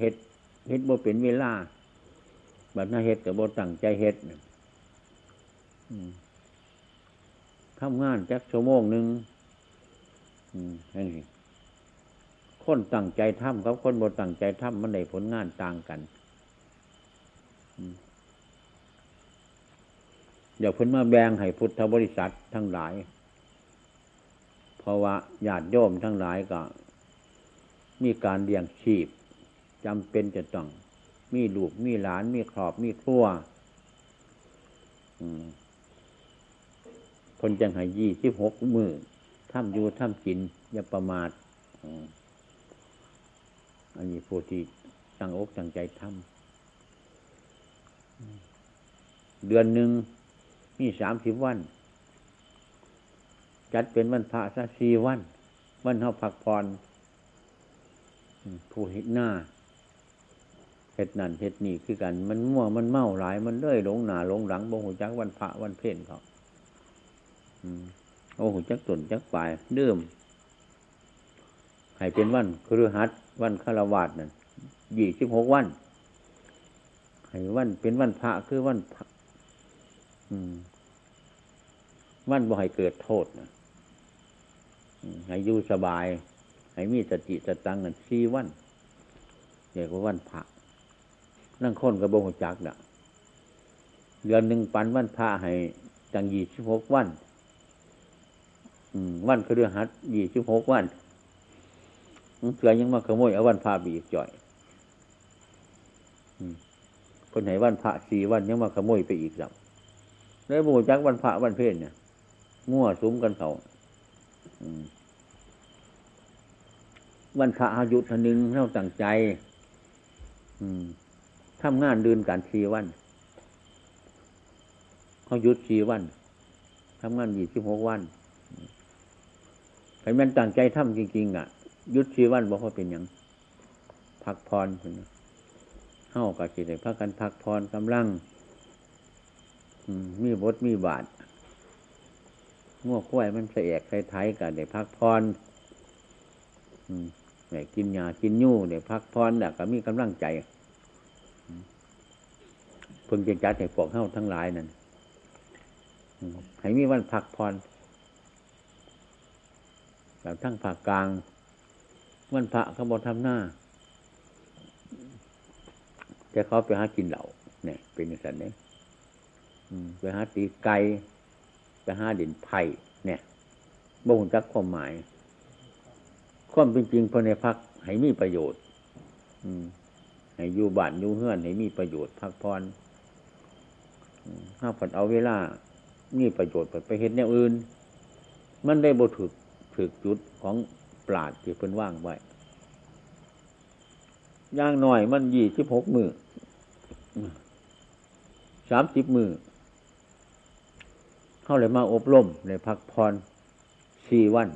เฮ็ดเฮ็ดบ่เป็นเวลาบัดน่าเฮ็ดกับบ่ตั้งใจเฮ็ดทำงานจักชั่วโมงหนึ่งนี่คนตั้งใจทำกับคนบ่ตั้งใจทำมันได้ผลงานต่างกันเดี๋ยวเพิ่นมาแบ่งให้พุทธบริษัททั้งหลาย เพราะว่าญาติโยมทั้งหลายก็ มีการเลี้ยงชีพ จำเป็นจะต้อง มีลูกมีหลานมีครอบมีครัวคนจังหายยี่สิบหกมือท่ำอยู่ท่ำกิน อย่าประมาทอันนี้ผู้ที่ตั้งอกตั้งใจทำเดือนหนึ่งมีสามสิบวัน จัดเป็นวันพระสักสี่วัน วันเขาพักผ่อนผู้เห็นหน้า เห็ดนั่นเห็ดนี่คือกัน มันมั่วมันเมาหลายมันเลื่อยหลงหนาหลงหลังบ่หูจักวันพระวันเพ่นเขาโอ้หูจักตนจักปลายเดิมให้เป็นวันครือหัดวันคารวาสนั่นยี่สิบหกวันให้วันเป็นวันพระคือวันพระวันบ่ให้เกิดโทษนะให้อยู่สบาย ให้มีสติสตังกันสี่วันเรียกว่าวันพระ นั่งค้นกระบงจักน่ะ เดือนหนึ่งปันวันพระให้จังยี่สิบหกวันวันคือเดือหัดยี่สิบหกวันเสือยังมาขโมยเอาวันพระบีกจ่อยคนไหนวันพระสี่วันยังมาขโมยไปอีกแล้วแล้วบูจักวันพระวันเพศเนี่ยมั่วซุ้มกันเขาวันพระอายุทนึงเราตั้งใจ ทำงานเดืนการสี่วันเขาหยุดสี่วันทำงานยี่สิบหกวันใครมันตั้งใจทำจริงๆอะ ยุดสี่วันบอกว่าเป็นอย่างพักพรเข้ากับจิตเลยพักกันพักพรกำลังมีบทมีบาทง้อควยมันเสียกไทยกันเดี๋ยวพักพรเนี่ยกินยากินยู่เดี๋ยวพักพรแต่ก็มีกำลังใจ เพิ่งจะจัดให้พวกเข้าทั้งหลายนั่นให้มีวันพักพรแบบทั้งภาคกลาง วันพระเขาบอกทำหน้า แต่เขาไปหากินเหล่าเนี่ยเป็นสันเนี่ยไปหาตีไก่ไปหาดินไผ่เนี่ยบ่งจักความหมาย ความเป็นจริงพอในพักให้มีประโยชน์ อืมให้อยู่บ้านอยู่เฮือนให้มีประโยชน์พักพร ถ้าผัดเอาเวลามีประโยชน์ไปเห็นแนวอื่น มันได้บถึกถึกจุดของปราดที่เพิ่นว่างไว้ย่างหน่อยมันยี่สิบหกมือสามสิบมือเข้าเลยมาอบรมในพักพรสี่วัน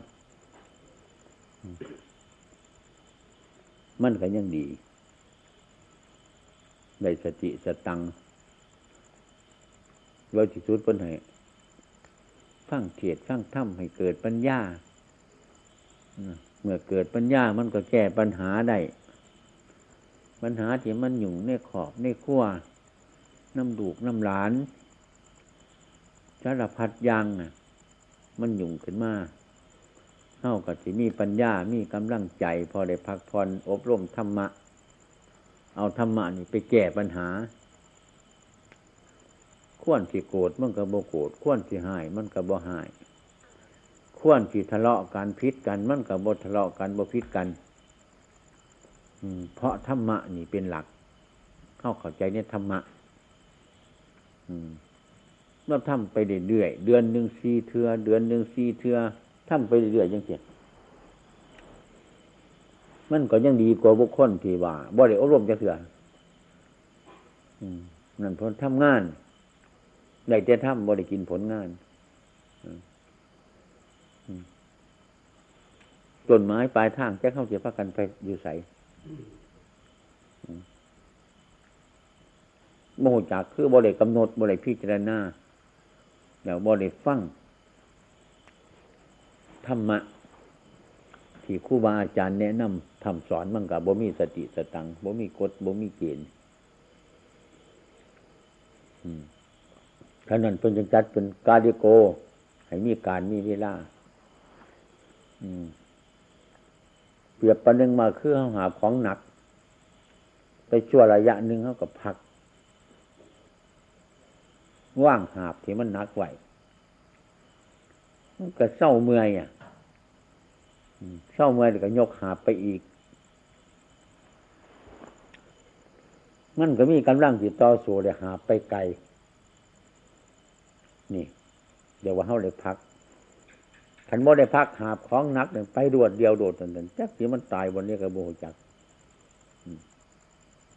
มันก็ยังดี ได้สติสตัง โดยที่สุดเป็นให้ฟังเทียดฟังถ้ำให้เกิดปัญญาเมื่อเกิดปัญญามันก็แก้ปัญหาได้ ปัญหาที่มันหยุ่งในขอบในขั้วน้ำดูกน้ำหลานสารพัดยังมันหยุ่งขึ้นมาเท่ากับที่มีปัญญา มีกำลังใจ พอได้พักผ่อนอบรมธรรมะ เอาธรรมะนี่ไปแก้ปัญหา ข้วนที่โกรธมันก็บ่โกรธข้วนที่หาย มันก็บ่หายข้วนที่ทะเลาะกันพิษกัน มันก็บ่ทะเลาะกันบ่พิษกันอืมเพราะธรรมะนี่เป็นหลัก เข้าเข้าใจเนี่ยธรรมะอืมเราทำไปเรื่อยเดือนหนึ่งสี่เทือ เดือนหนึ่งสี่เทือทำไปเรื่อยยังเสียมันก็ยังดีกว่าบุคคลที่ว่าบ่ได้อบรมจะเถื่อนั่นผลทำงาน ได้แต่ทำบ่ได้กินผลงานต้นไม้ปลายทางจะเข้าเสียพักกันไปอยู่ใสโมโหจากคือบ่ได้กำหนดบ่ได้พิจารณาแล้วบ่ได้ฟังธรรมะ ที่ครูบาอาจารย์แนะนำทำสอนมันกับบ่มีสติสตังบ่มีกฎบ่มีเกณฑ์ ท่านั้นเป็นจังจัดเป็นกาดิโก ให้มีการมีเวลาเปรียบประหนึ่งมาคือเขาหาของหนัก ไปชั่วระยะหนึ่งเขากับพัก ว่างหาบที่มันหนักไหวมันก็เศร้าเมื่อยอะเศร้าเมื่อยก็ยกหาบไปอีก มันก็มีกำลังจิตต่อสู้เลยหาไปไกล นี่ เดี๋ยวว่าเขาเลยพักขันโมได้พักหาบของนักเนี่ยไปดวดเดียวโดดนั่นจักสีมันตายบนนี้กระโบจัก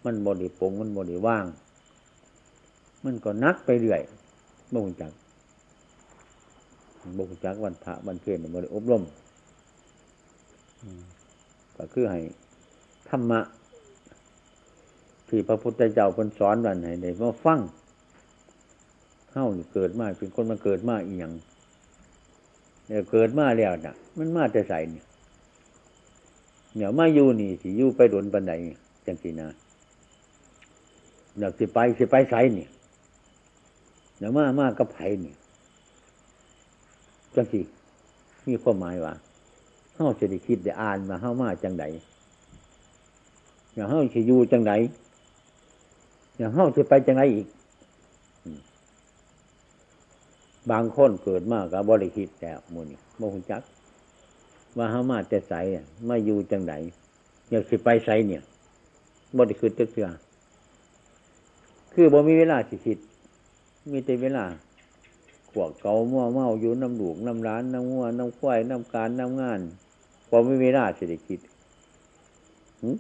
มันบดีปงมันบดีว่าง มันก็นักไปเรื่อยโบจักโบจักวันพระวันเพ็ญบดีอบรมก็คือให้ธรรมะ ที่พระพุทธเจ้าคนสอนวันไหนในว่าฟัง เข้าเกิดมาเป็นคนมันเกิดมาอีหยังเนี่ยเกิดมาแล้วน่ะ มันมาแต่ใส่เนี่ยเนี่ยมาอยู่นี่สิอยู่ไปโดนบันไดจังสีนาอยากสิไปสิไปใส่เนี่ยเนี่ยมามากับไผ่เนี่ยจังสีมีความหมายว่าเฮาจะได้คิดได้อ่านมาเฮามาจังไดอย่างเฮาจะอยู่จังไดอย่างเฮาจะไปจังไดอีก บางคนเกิดมากกับบริคิดแต่มูนี่โมหุจักว่าเฮามาแต่ใสมาอยู่จังไดอยากสิไปใสเนี่ยบริคิดตึกเสือคือบ่มีเวลาสิคิด มีแต่เวลาขวกเกาเมาเมาอยู่น้ำหลูกน้ำร้านน้ำงัวน้ำควายน้ำการน้ำงานพอไม่มีเวลาสิได้คิด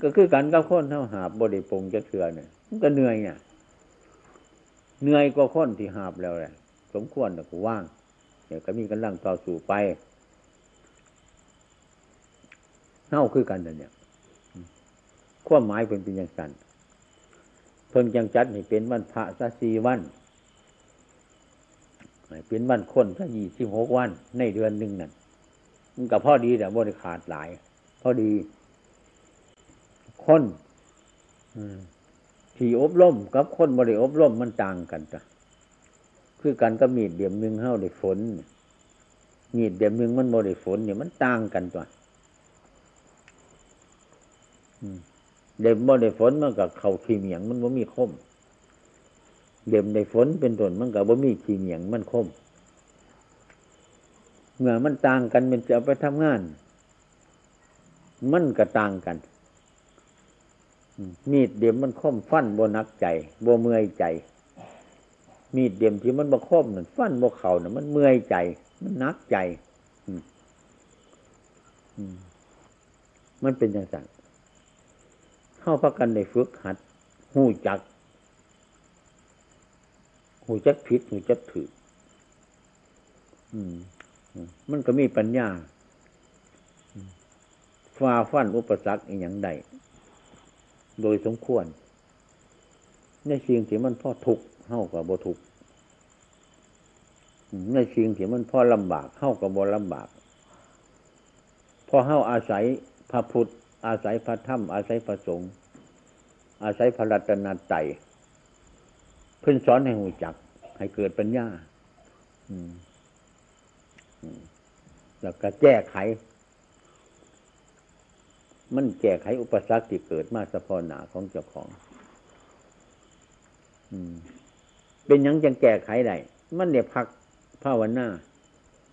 ก็คือกันกับคนเท่าหาบบริปงจะเถื่อเนี่ยมันก็เหนื่อยเนี่ยเหนื่อยกว่าคนที่หาบแล้วแหละ สมควรแต่กูว่างเดี๋ยวก็มีกำลังต่อสู่ไปเน่าคือกันเนี่ยความหมายเป็นเป็นอย่างสันเพิ่งจังจัดให้เป็นวันพระสัสีวันเป็นวันคนสัยี่สิบหกวัน ในเดือนหนึ่งนั่นมันก็พอดีแต่บริขาดหลาย พอดีคนที่อบรมกับคนบริอบรมมันต่างกันจ้ะ คือกันก็มีดเดียมหนึ่งเข้าได้ฝน มีดเดียมหนึ่งมันโมได้ฝนเนี่ยมันต่างกันตัวเดียมโมได้ฝนมันกับเข่าขี้เหมียงมันบ่มีคม เดียมได้ฝนเป็นต้นมันกับบ่มีขี้เหมียงมันคมเมื่อมันต่างกันมันจะเอาไปทำงาน มันก็ต่างกันมีดเดียมมันคมฟันโบนักใจโบเมื่อยใจ มีดเดียมที่มันบกคมนั่นฟันบกเข่าน่ะมันเมื่อยใจ มันนักใจมันเป็นอย่างสั่งเข้าพักกันในฝึกหัดหูจักหูจักผิดหูจักถือมันก็มีปัญญาฟาฟันอุปสรรคอย่างใดโดยสมควร ในสิ่งที่มันพ่อทุก เข้ากับบทุกในสิ่งที่มันพ่อลำบากเข้ากับบลำบากพอเข้าอาศัยพระพุทธ อาศัยพระธรรม อาศัยพระสงฆ์อาศัยพระรัตนตรัยเพื่นสอนให้หูจัก ให้เกิดปัญญาแล้วก็แก้ไข มันแก้ไขอุปสรรคที่เกิดมาสะพอหนาของเจ้าของ อืม เป็นยังจังแก้ไขได้มันเนี่ยพักภาวนา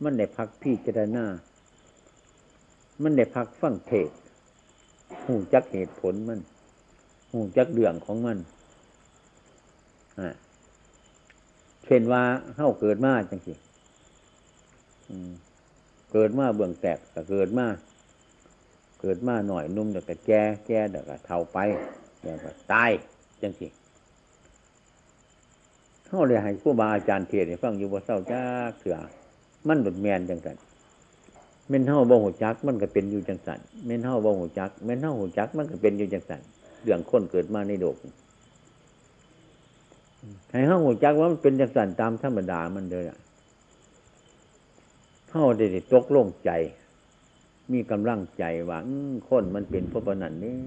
มันได้พักพิจารณา มันได้พักฟังเทศหูจักเหตุผลมันหูจักเรื่องของมันเช่นว่าเข้าเกิดมาจังสิเกิดมาเบื้องแตกแต่เกิดมาเกิดมาหน่อยนุ่มเดี๋ยวก็แก่แก่เดี๋ยวก็เท่าไปเดี๋ยวก็ตายจังสิ เขาเลยให้ผู้บาอาจารย์เทศให้ฟังอยู่บ่เศร้าจ้าเถื่อมันหลุดแมนจังสันเม่นเท่าบ่หูจัก มันก็เป็นอยู่จังสันเม่นเท่าบ่หูจักเม่นเท่าหูจัก มันก็เป็นอยู่จังสันเรื่องคนเกิดมาในโลกให้เท่าหูจักว่ามันเป็นจังสันตามธรรมดามันเลยอะเท่าได้ตกลงใจ มีกำลังใจหวังคนมันเป็นพวกนันนี่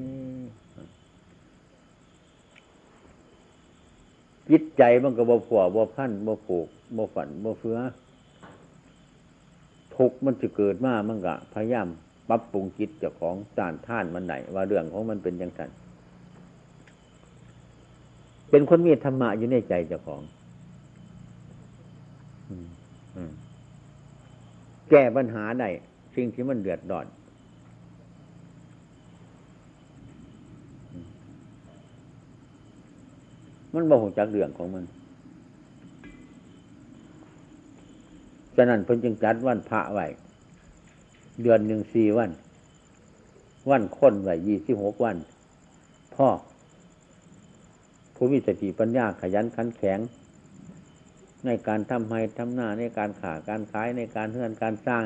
จิตใจมันก็บ่ผัวบ่พันบ่ผูกบ่ฝันบ่เฟือทุกมันจะเกิดมามันก็พยายามปรับปรุงจิตเจ้าของจานท่านมันไหนว่าเรื่องของมันเป็นยังไงเป็นคนมีธรรมะอยู่ในใจเจ้าของแก้ปัญหาได้สิ่งที่มันเดือดร้อน มันบ่หจักเรื่องของมันฉะนั้นเพิ่นจึงจัดวันพระไว้เดือนหนึ่งสี่วัน วันค้นไว้ยี่สิบหกวัน พ่อ ผู้มีสติปัญญาขยันขันแข็ง ในการทำให้ทำหน้าในการขาการขายในการเฮือนการสร้าง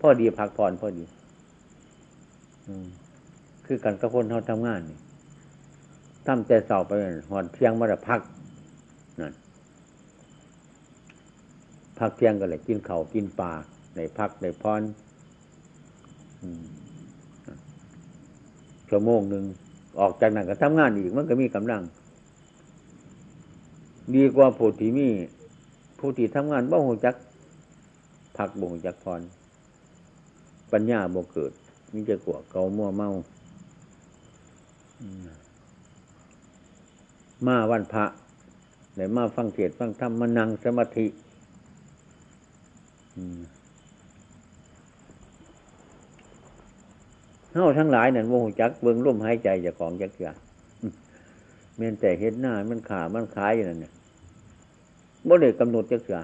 พ่อดีพักผ่อนพ่อดี คือกันกระพนเขาทำงานนี่ ทำแต่เสาไปหอดเที่ยงมาแต่พักนั่นพักเที่ยงก็เลยกินเขากินปลาในพักในพรชั่วโมงหนึ่งออกจากนั้นก็ทำงานอีกมันก็มีกำลัง ดีกว่าผู้ที่มีผู้ที่ทำงานบ่หงจักพักบ่หงจักพร ปัญญาบ่เกิดมิจะกลัวเกามั่วเมาม มาวันพระไหนมาฟังเทศฟังธรรมมานั่งสมาธิเฮาทั้งหลายนั่นโมหจักเบิ้งร่มหายใจจากของจักเถื่อเม่นแต่เห็นหน้ามันขามันขายอยู่นั่นเนี่ยบ่ได้กำหนดจักเถื่อ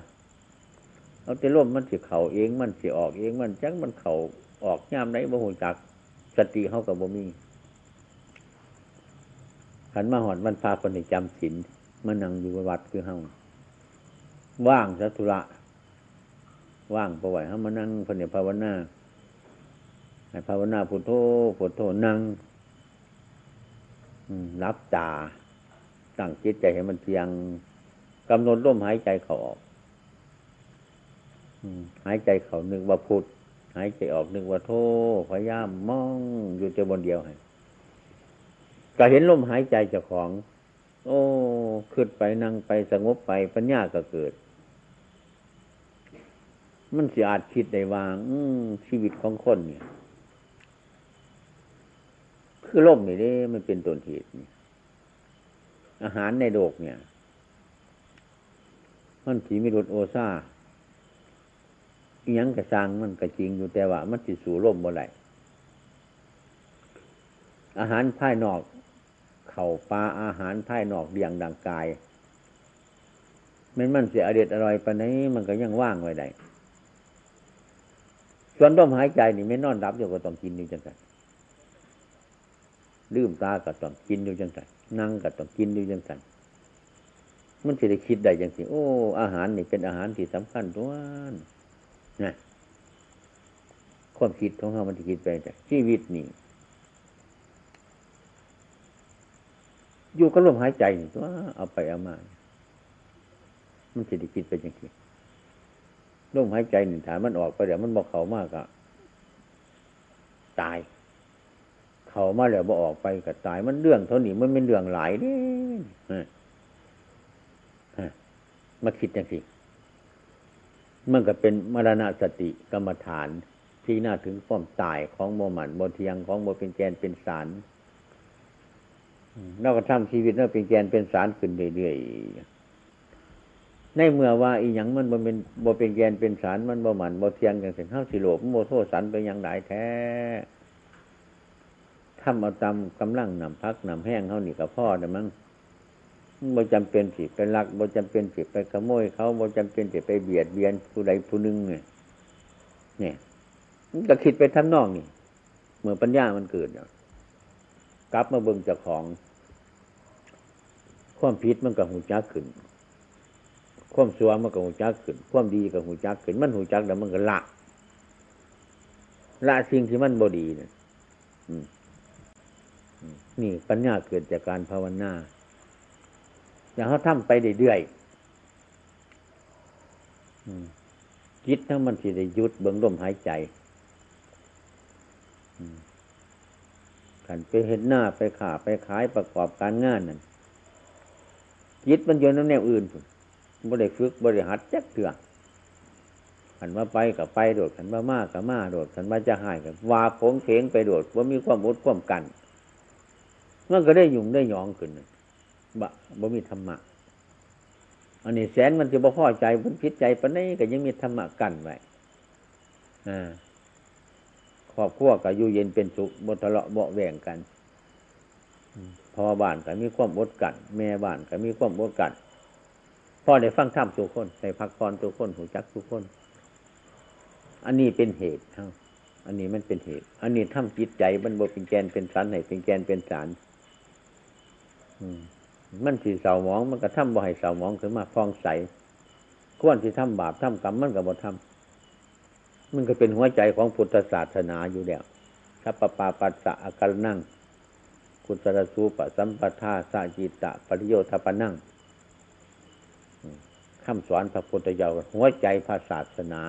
เอาแต่ร่มมันสิเข่าเองมันสิออกเองมันจักมันเข่าออกย่ามไหนบ่หูจัก สติเขากับบ่มี ขันมาหอดมันพาคนในจำศีลมานั่งอยู่วัดคือเฮาว่างสัตุระว่างประวัติเฮามานั่งคนเนี่ยภาวนาให้ภาวนาพุทโธพุทโธนั่งรับตาตั้งจิตใจให้มันเพียงกำหนดลมหายใจเขาออกหายใจเขานึกว่าพุทหายใจออกนึกว่าโทพยายามมองอยู่แต่บนเดียวให้ ก็เห็นลมหายใจเจ้าของ โอ้ขึ้นไปนั่งไปสงบไปปัญญาก็เกิด มันสิอาจคิดได้วาง อืชีวิตของคนเนี่ย คือลมนี่เด้มันเป็นต้นเหตุอาหารในโลกเนี่ย มันผีมีรสโอซายังกระซังมันกระจริงอยู่แต่ว่า มันติสู่ร่มบ่ไหลอาหารภายนอก เข่าปลาอาหารภายนอกเดียงดังกายมันมันเสียอเด็ดอร่อยปานนี้มันก็ยังว่างไว้ได้ส่วนลมหายใจนี่ไม่นอนรับอยู่ก็ต้องกินอยู่จังไงลืมตาก็ต้องกินอยู่จังไงนั่งก็ต้องกินอยู่จังไงมันจะได้คิดได้ยังสิโอ้ อาหารนี่เป็นอาหารที่สำคัญตัวนะความคิดของเขามันจะคิดไปจากชีวิตนี่ อยู่กับลมหายใจตัวเอาไปเอามา มันจะได้คิดไปอย่างนี้ลมหายใจหนึ่งฐานมันออกไปเดี๋ยวมันบอกเขามากอะตาย เขามาแล้วบอกออกไปก็ตาย มันเรื่องเท่านี้มันเป็นเรื่องหลายนี่มาคิดอย่างนี้มันก็เป็นมรณสติกรรมฐานที่น่าถึงความตายของโมมันโมเทียงของโมเป็นแกนเป็นสาร เราก็ทำชีวิตเราเป็นแกนเป็นสารขึ้นเรื่อยๆในเมื่อว่าอีหยังมันโมเป็นโมเป็นแกนเป็นสารมันโมมันโมเทียงอย่างเช่นข้าวสิโลบโมโทสันเป็นอย่างไรแท้ทำเอาตำกำลังนำพักนำแห้งเขาหนีกับพ่อแต่มั้งบ่จำเป็นสิไปลักบ่จำเป็นสิไปขโมยเขาบ่จำเป็นสิไปเบียดเบียนผู้ใดผู้หนึ่งเนี่ยเนี่ยก็คิดไปทำนองนี่เมื่อปัญญามันเกิดกลับมาเบิ่งเจ้าของ ความผิดมันก็หูจักขึ้น ความสัวมันก็หูจักขึ้น ความดีก็หูจักขึ้น มันหูจักแล้วมันก็ละ ละสิ่งที่มันบดีเนี่ยนี่ปัญญาเกิดจากการภาวนาอย่างเขาทำไปเรื่อยๆจิตทั้งมันสิได้ยุดเบื้องลมหายใจขันไปเห็นหน้าไปขาไปขายประกอบการงานนั่น จิตมันโยนน้ำแนวอื่นบ่ได้ฝึกบ่ได้หัดจักเถื่อขันมาไปกับไปโดดขันมามากับมาโดดขันมาจะหายกับวาผงเพงไปโดดว่ามีความอดความกันมันก็ได้ยุ่งได้หยองขึ้นบะบ่มีธรรมะอันนี้แสนมันจะบ่พอใจมันพิษใจปนี้ก็ยังมีธรรมะกันไว้อ่าครอบครัวก็อยู่เย็นเป็นสุขบ่ทะเลาะเบาแหว่งกัน พ่อบ้านก็มีความอดกัน แม่บ้านก็มีความอดกันพ่อได้ฟังธรรมทุกคนได้พักผ่อนทุกคนหูจักทุกคน อันนี้เป็นเหตุครับอันนี้มันเป็นเหตุ อันนี้ทำจิตใจมันบ่เป็นแกนเป็นสันให้เป็นแกนเป็นสารมันสีเสาหมองมันก็ทำบ่ให้เสาหมองขึ้นมาฟองใสก้วนที่ทำบาปทำกรรมมันก็บ่ทำมันก็เป็นหัวใจของพุทธศาสนาอยู่แล้วสัพปปาปัสสะอาการนั่ง กุศลสูปสัมปทาสาจิตะปริโยธปนั่งคำสอนพระพุทธเจ้าหัวใจพระศาสนา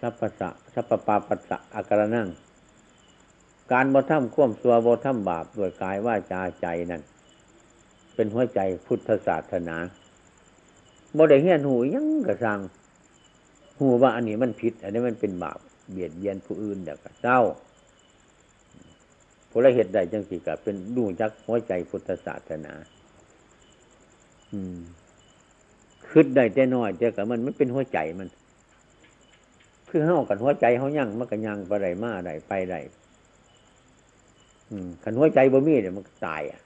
สัพพะสัพปาปัสสะอาการนั่ง การบ่ทำข่วมสัวบ่ทำบาปด้วยกายว่าจาใจนั่น เป็นหัวใจพุทธศาสนาบ่ได้เฮียนหูยังกระสังหูว่าอันนี้มันผิด อันนี้มันเป็นบาปเบียดเบียนผู้อื่นเด็กเจ้า ผละเหตุใดจังสิกับเป็นดูจักหัวใจพุทธศาสนา อืมคืดได้แต่น้อยแต่กับมันมันเป็นหัวใจมัน คือเฮากันหัวใจเฮายั่งมันก็ยั่งไปไรมาไรไปไรขันหัวใจบ่มีเนี่ยมันตายอะ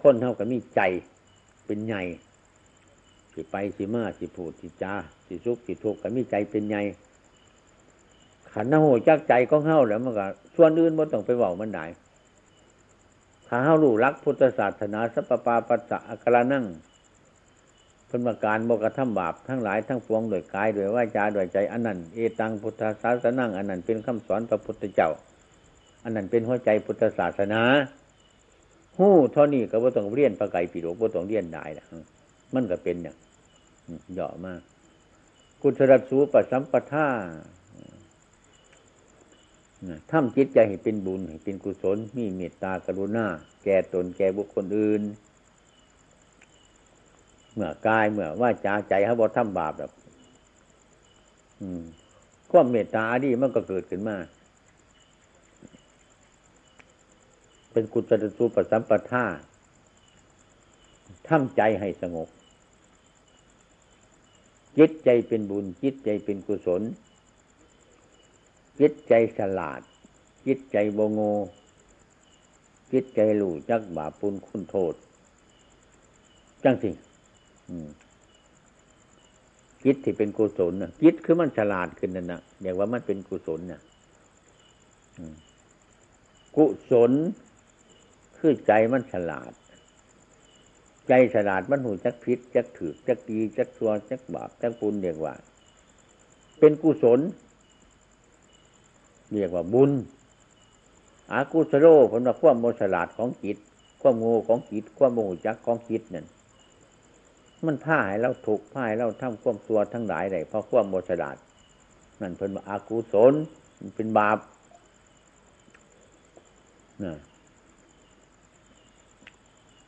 คนเท่ากับมีใจเป็นใหญ่สิไปสิมาสิผูดสิจ้าสิสุกสิทุกข์กับมีใจเป็นใหญ่ ขันหน้าหัวจักใจก็เข้าแล้วมันก็ส่วนอื่นมันต้องไปบอกมันได้ข้าเฮาลูรักพุทธศาสนาสัพปาปัสสะอัครานั่งเป็นมาการโมกระทำบาปทั้งหลายทั้งปวงโดยกายโดยว่าจาโดยใจอันนั้นเอตังพุทธศาสนังอันนั้นเป็นคำสอนพระพุทธเจ้า อันนั้นเป็นหัวใจพุทธศาสนาหู้เท่านี้ก็บ่ต้องเรียนประไก่ปีโดกบ่ต้องเรียนได้ละมันก็เป็นเนี่ยเหยาะมากกุศลสูปสัมปทา ทำจิตใจให้เป็นบุญให้เป็นกุศล มีเมตตากรุณา แก่ตนแก่บุคคลอื่น เมื่อกายเมื่อว่าจาใจเขาบอกทำบาปแบบความเมตตาดีมันก็เกิดขึ้นมา เป็นกุศลสูปสัมปทาทำใจให้สงบจิตใจเป็นบุญจิตใจเป็นกุศล จิตใจฉลาด จิตใจโบโงจิตใจหลู่จักบาปุลคุณโทษ จังสิจิตที่เป็นกุศลนะจิตคือมันฉลาดขึ้นนั่นนะเรียกว่ามันเป็นกุศลนะกุศลคือใจมันฉลาด ใจฉลาดมันหูจักพิษจักถือจักดีจักชัวจักบาปจักปุญเรียกว่า เป็นกุศล เรียกว่าบุญอากุศโลผลว่าความโมฉลาดของจิต ความง่ของจิต ความโมหจักของจิตนั่นมันผ้าให้เราถูกผ้าให้เราทำความตัวทั้งหลายเลยเพราะความโมฉลาดนั่นเป็นว่าอากุศลเป็นบาปนะ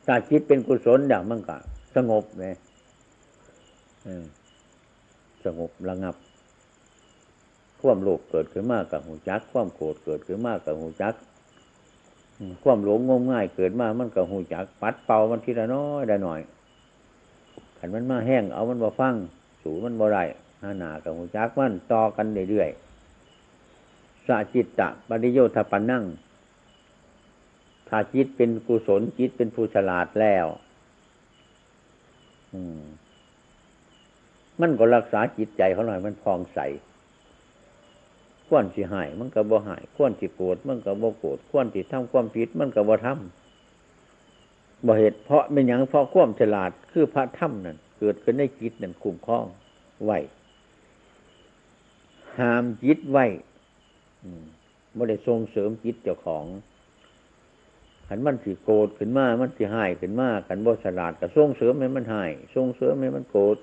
ถ้าจิตเป็นกุศลอย่างมันก็สงบเลยสงบระงับ ความโลภเกิดขึ้นมากกับหูจัก ความโกรธเกิดขึ้นมากกับหูจักความหลงงมง่ายเกิดมามันกับหูจัก ปัดเป่ามันทีละน้อยได้หน่อยขันมันมาแห้งเอามันมาฟัง สูมันบ่ได้หาหนากับหูจักมันต่อกันเรื่อยๆสะจิตตะปริโยธปันนั่งถ้าจิตเป็นกุศลจิตเป็นผู้ฉลาดแล้วมันก็รักษาจิตใจเขาหน่อยมันพองใส ขวนสิหายมันก็บ่หายขวนสิโกรธมันก็บ่โกรธขวนสิทำความผิดมันก็บ่ทำบ่เหตุเพราะเป็นอย่างเพราะความฉลาดคือพระถ้ำนั่นเกิดขึ้นในจิตนั่นคุ้มครองไหวห้ามจิตไว้ไม่ได้ส่งเสริมจิตเจ้าของขันมันสิโกรธขึ้นมา มันสิหายขึ้นมาขันบ่ฉลาดก็ส่งเสริมให้มันหายส่งเสริมให้มันโกรธ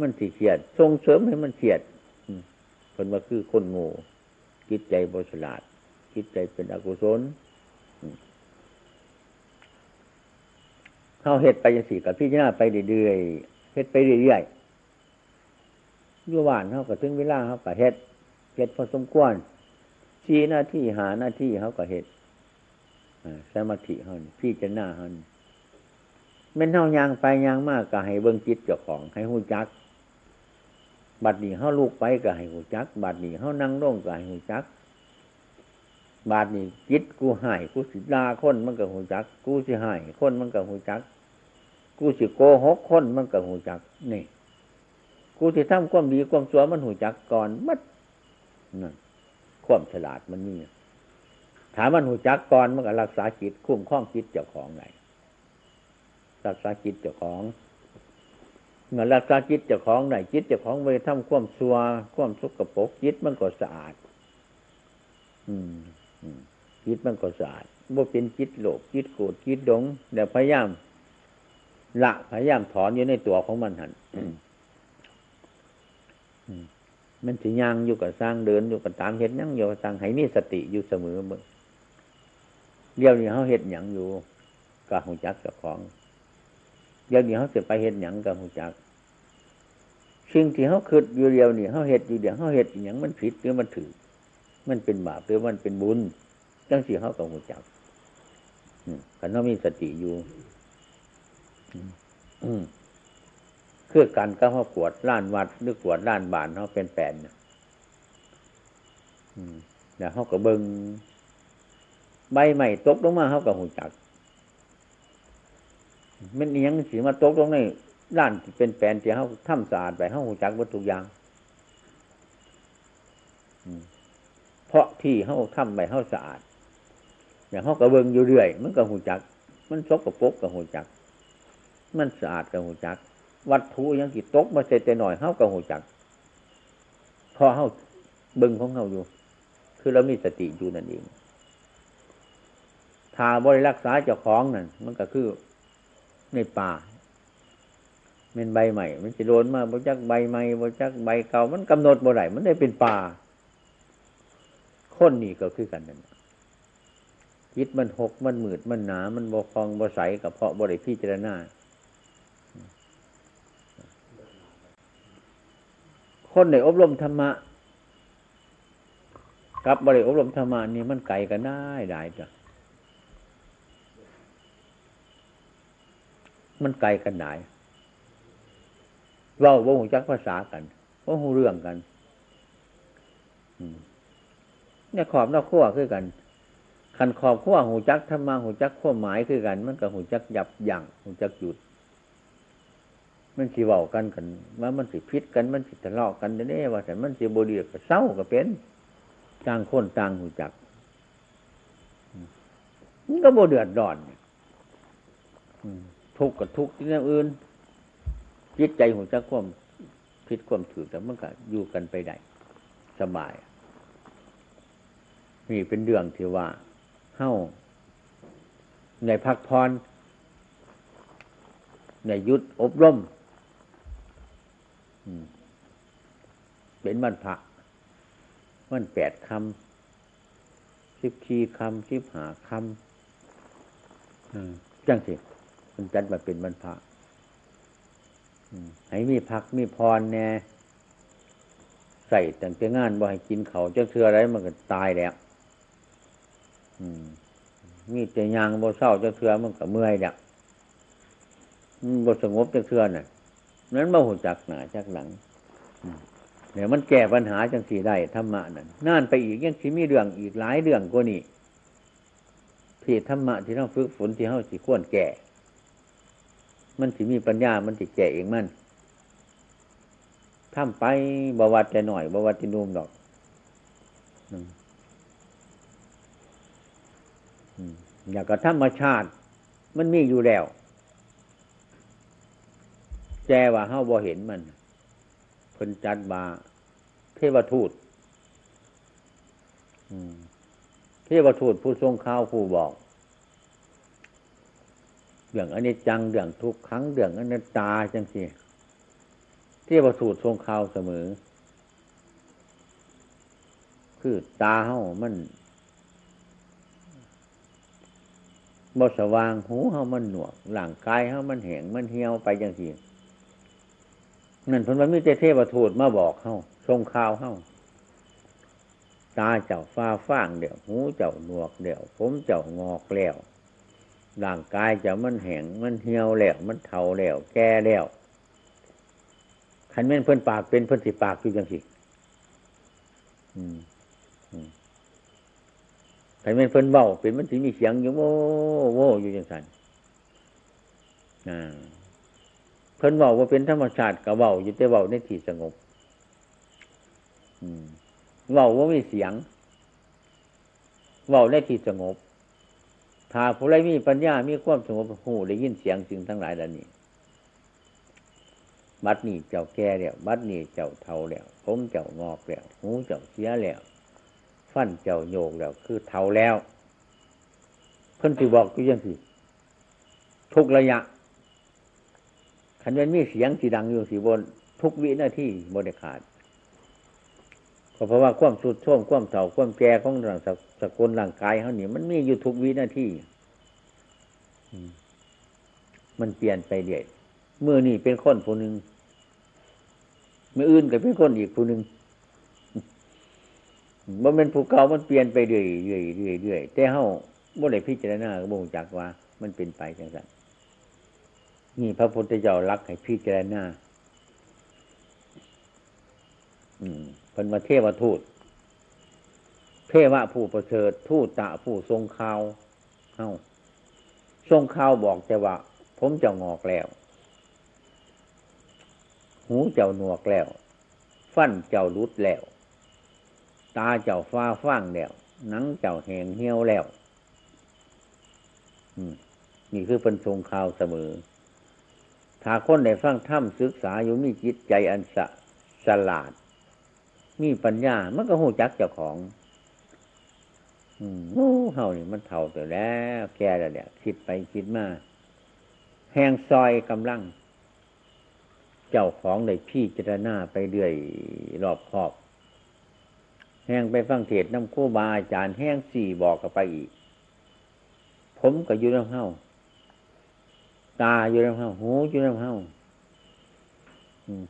มันสิเขียดส่งเสริมให้มันเขียด คนว่าคือคนโง่จิตใจบริสุทธิ์จิตใจเป็นอกุศลเข้าเฮ็ดไปยังสี่กับพี่จารณาไปเรื่อยๆเฮ็ดไปเรื่อยๆยู่บ้านเขาก็ถึงเวลาเขาก็เฮ็ดเฮ็ดพอสมควรชี้หน้าที่หาหน้าที่เขาก็เฮ็ดสมาธิเขาพี่จะหน้าเขาแม่นเท่ายางไปยางมากก็ให้เบิ้งจิตเจ้าของให้หูจัก บัดนี้เขาลูกไปก็ให้หูจัก บัดนี้เขานั่งร่งก็ให้หูจัก บาดนี้จิตกูหายกูสิลาคนมันก็หูจัก กูสิหายคนมันก็หูจัก กูสิโกหกคนมันก็หูจัก นี่ กูสิทำความดีความชั่วมันหูจักก่อนมัดนั่นความฉลาดมันนี่ถามมันหูจักก่อนมันก็รักษาจิตคุ้มคล้องจิตเจ้าของไงรักษาจิตเจ้าของ เมื่อรักษาจิตเจ้าของไหนจิตเจ้าของไปทำความชัวความสุกกระปกจิตมันก็สะอาด อืมจิตมันก็สะอาดว่าเป็นจิตโลภจิตโกรธจิตดงแต่พยายามละพยายามถอนอยู่ในตัวของมันหันมันสิย่างอยู่กับสร้างเดินอยู่กับตามเห็ดยังอยู่กับสร้างให้มีสติอยู่เสมอเมื่อเดี๋ยวนี้เขาเห็ดหยังอยู่กับหูจักเจ้าของ เดี๋ยวนี้เขาจะไปเห็ดหยังกับหูจักสิ่งที่เขาคืดอยู่เดียวนี่เขาเห็ดอยู่เดียวเขาเห็ดหยังมันผิดหรือมันถือ มันเป็นบาปหรือมันเป็นบุญจังสี่เขากับหูจักขันเขามีสติอยู่เคือกันก็เขาขวดล้านวัดหรือขวดล้านบานเขาเป็นแปนเนี่ยเดี๋ยวเขาก็เบิงใบใหม่ตกลงมาเขากับหูจัก มันเอียงสีมาตกลงในด้านเป็นแปลนที่เขาทำสะอาดไปเขาหูจักวัตถุกอย่างเพราะที่เขาทำไปเขาสะอาด อย่างเขากระเบิงอยู่เรื่อย มันก็หูจัก มันซกกับปกกับหูจัก มันสะอาดกับหูจัก วัตถุยังกี่ตกมาเสร็จแต่หน่อยเขากับหูจักพอเขาเบิงของเขาอยู่ คือเรามีสติอยู่นั่นเองถ้าบริรักษาเจ้าของนั่นมันก็คือ ในป่าเป็นใบใหม่ มันจะโดนมาบจักใบใหม่บจักใบเก่ามันกำหนดบ่ได้มันได้เป็นป่าคนนี่ก็คือกันนั่นจิตมันหกมันหมืดมันหนา มันบกคองบใสกับเพาะบริพิจารณาคนในอบรมธรรมะกับบริอบรมธรรมะนี่มันไกลกันได้ได้จ้ะ มันไกลกันไหนเราบ่หูจักภาษากันว่าหูเรื่องกันเนี่ยขอบนอกขั้วคือกันขันขอบขั้วหูจักธรรมาหูจักขั้วหมายคือกัน มันกับหูจักหยับยั้งหูจักหยุด มันสิเว้ากันกันว่ามันสิพิษกันมันสิทะเลาะกันเด้ว่าแต่มันสิบดีก็เศร้าก็เป็นต่างคนต่างหูจักมันก็โบเดือดร้อน ทุกข์กับทุกข์ที่นั่นอื่นจิตใจหัวจักความผิดความถือแต่มันก็อยู่กันไปได้สบาย นี่เป็นเรื่องที่ว่าเฮ้าในพักพรในยุดอบรมเป็นมันพระมันแปดคำสิบขีคำสิบหาคำจังสิ มันจัดมาเป็นมันพระให้มีพักมีพรแน่ใส่แต่งแต่งานบ่ให้กินเขาจะเชื่ออะไรมันก็ตายแล้วมีแต่ยางบ่เศร้าจะเชื่อมันก็เมื่อยแล้วบ่สงบจะเชื่อน่ะนั้นบ่หูจักหนาจักหลังเนี่ยมันแก้ปัญหาจังสีได้ธรรมะนั่นนานไปอีกยังสิมีเรื่องอีกหลายเรื่องกว่านี้ที่ธรรมะที่เราฝึกฝนที่เราสิควรแก่ มันสิมีปัญญา มันสิแก่เองมันทำไปบวัดแต่หน่อยบวัดที่นุ่มดอกอยากกับธรรมชาติ มันมีอยู่แล้ว แจว่าเฮาบ่เห็นมันเพิ่นจัดบาเทวทูตเทวทูตผู้ทรงข้าวผู้บอก เรื่องอันนี้จังเรื่องทุกครั้งเรื่องอันนี้ตาจังสิที่ประสูตรทรงข่าวเสมอ คือตาเฮามันบสว่างหูเฮามันหนวกหลังกายเฮามันแหงมันเหี่ยวไปจังซี่นั่นเพิ่นว่ามีแต่เทพทูตมาบอกเฮาส่งข่าวเฮาตาเจ้าฟ้าฟ้างเดี่ยวหูเจ้าหนวกเดี่ยวผมเจ้างอกแล้ว ร่างกายจ้ามันแหงมันเหี่ยวแล้วมันเฒ่าแล้วแก่แล้วคันแม่นเพิ่นปากเป็นเพิ่นสิปากอยู่จังสิคันแม่นเพิ่นเบาเป็นมันสิมีเสียงอยู่โว้โว้อยู่จังสันอ่าเพิ่นเบาว่าเป็นธรรมชาติกับเบาอยู่แต่เบาในที่สงบเบาว่ามีเสียงเบาในที่สงบ ถ้าผู้ใดมีปัญญา มีความสงบหูได้ยินเสียงสิ่งทั้งหลายเหล่านี้ บัดนี้เจ้าแก่แล้ว บัดนี้เจ้าเท่าแล้ว ผมเจ้างอกแล้วหูเจ้าเสียแล้ว ฟันเจ้าโยกแล้ว คือเท่าแล้ว เพิ่นสิบอกกูยังสิทุกระยะขันยันมีเสียงสีดังอยู่สีบน ทุกวินาทีบริขาด เพราะว่าความสุดโทมความเถ่าความแก่ของร่างสกุลร่างกายเขานี่มันมีอยู่ทุกวินาทีมันเปลี่ยนไปเรื่อยเมื่อนี่เป็นคนผู้หนึ่งเมื่ออื่นก็เป็นคนอีกผู้หนึ่งมันเป็นภูเขามันเปลี่ยนไปเรื่อยเรื่อยเรื่อยเรื่อยแต่เฮาบ่ได้พิจารณาก็บ่งจักว่า มันเป็นไปจังสันนี่พระพุทธเจ้ารักให้พิจารณาอืม เป็นมาเทวทูต เทวะผู้ประเสริฐทูตตะผู้ทรงข่าวเฮ้าทรงข่าวบอกแต่ว่า ผมจะงอกแล้ว หูเจ้าหนวกแล้ว ฟันเจ้ารุดแล้ว ตาเจ้าฟ้าฟ้างแล้วหนังเจ้าแหงเหี่ยวแล้วนี่คือเป็นทรงข่าวเสมอ ถ้าคนได้ฟังถ้ำศึกษาอยู่มีจิตใจอันสะสลาด มีปัญญา มันก็หูจักเจ้าของ อืมโอ้เฮานี่มันเท่าแต่แล้ว แก่แล้วเนี่ยคิดไปคิดมาแหงซอยกำลัง เจ้าของเลยพี่จารณาไปเรื่อยรอบครอบ แห้งไปฟังเทศน้ำคู่บาอาจารย์แห้งสี่บอกกับไปอีก ผมก็อยู่น้ำเฮาตาอยู่น้ำเฮาหูอยู่น้ำเฮา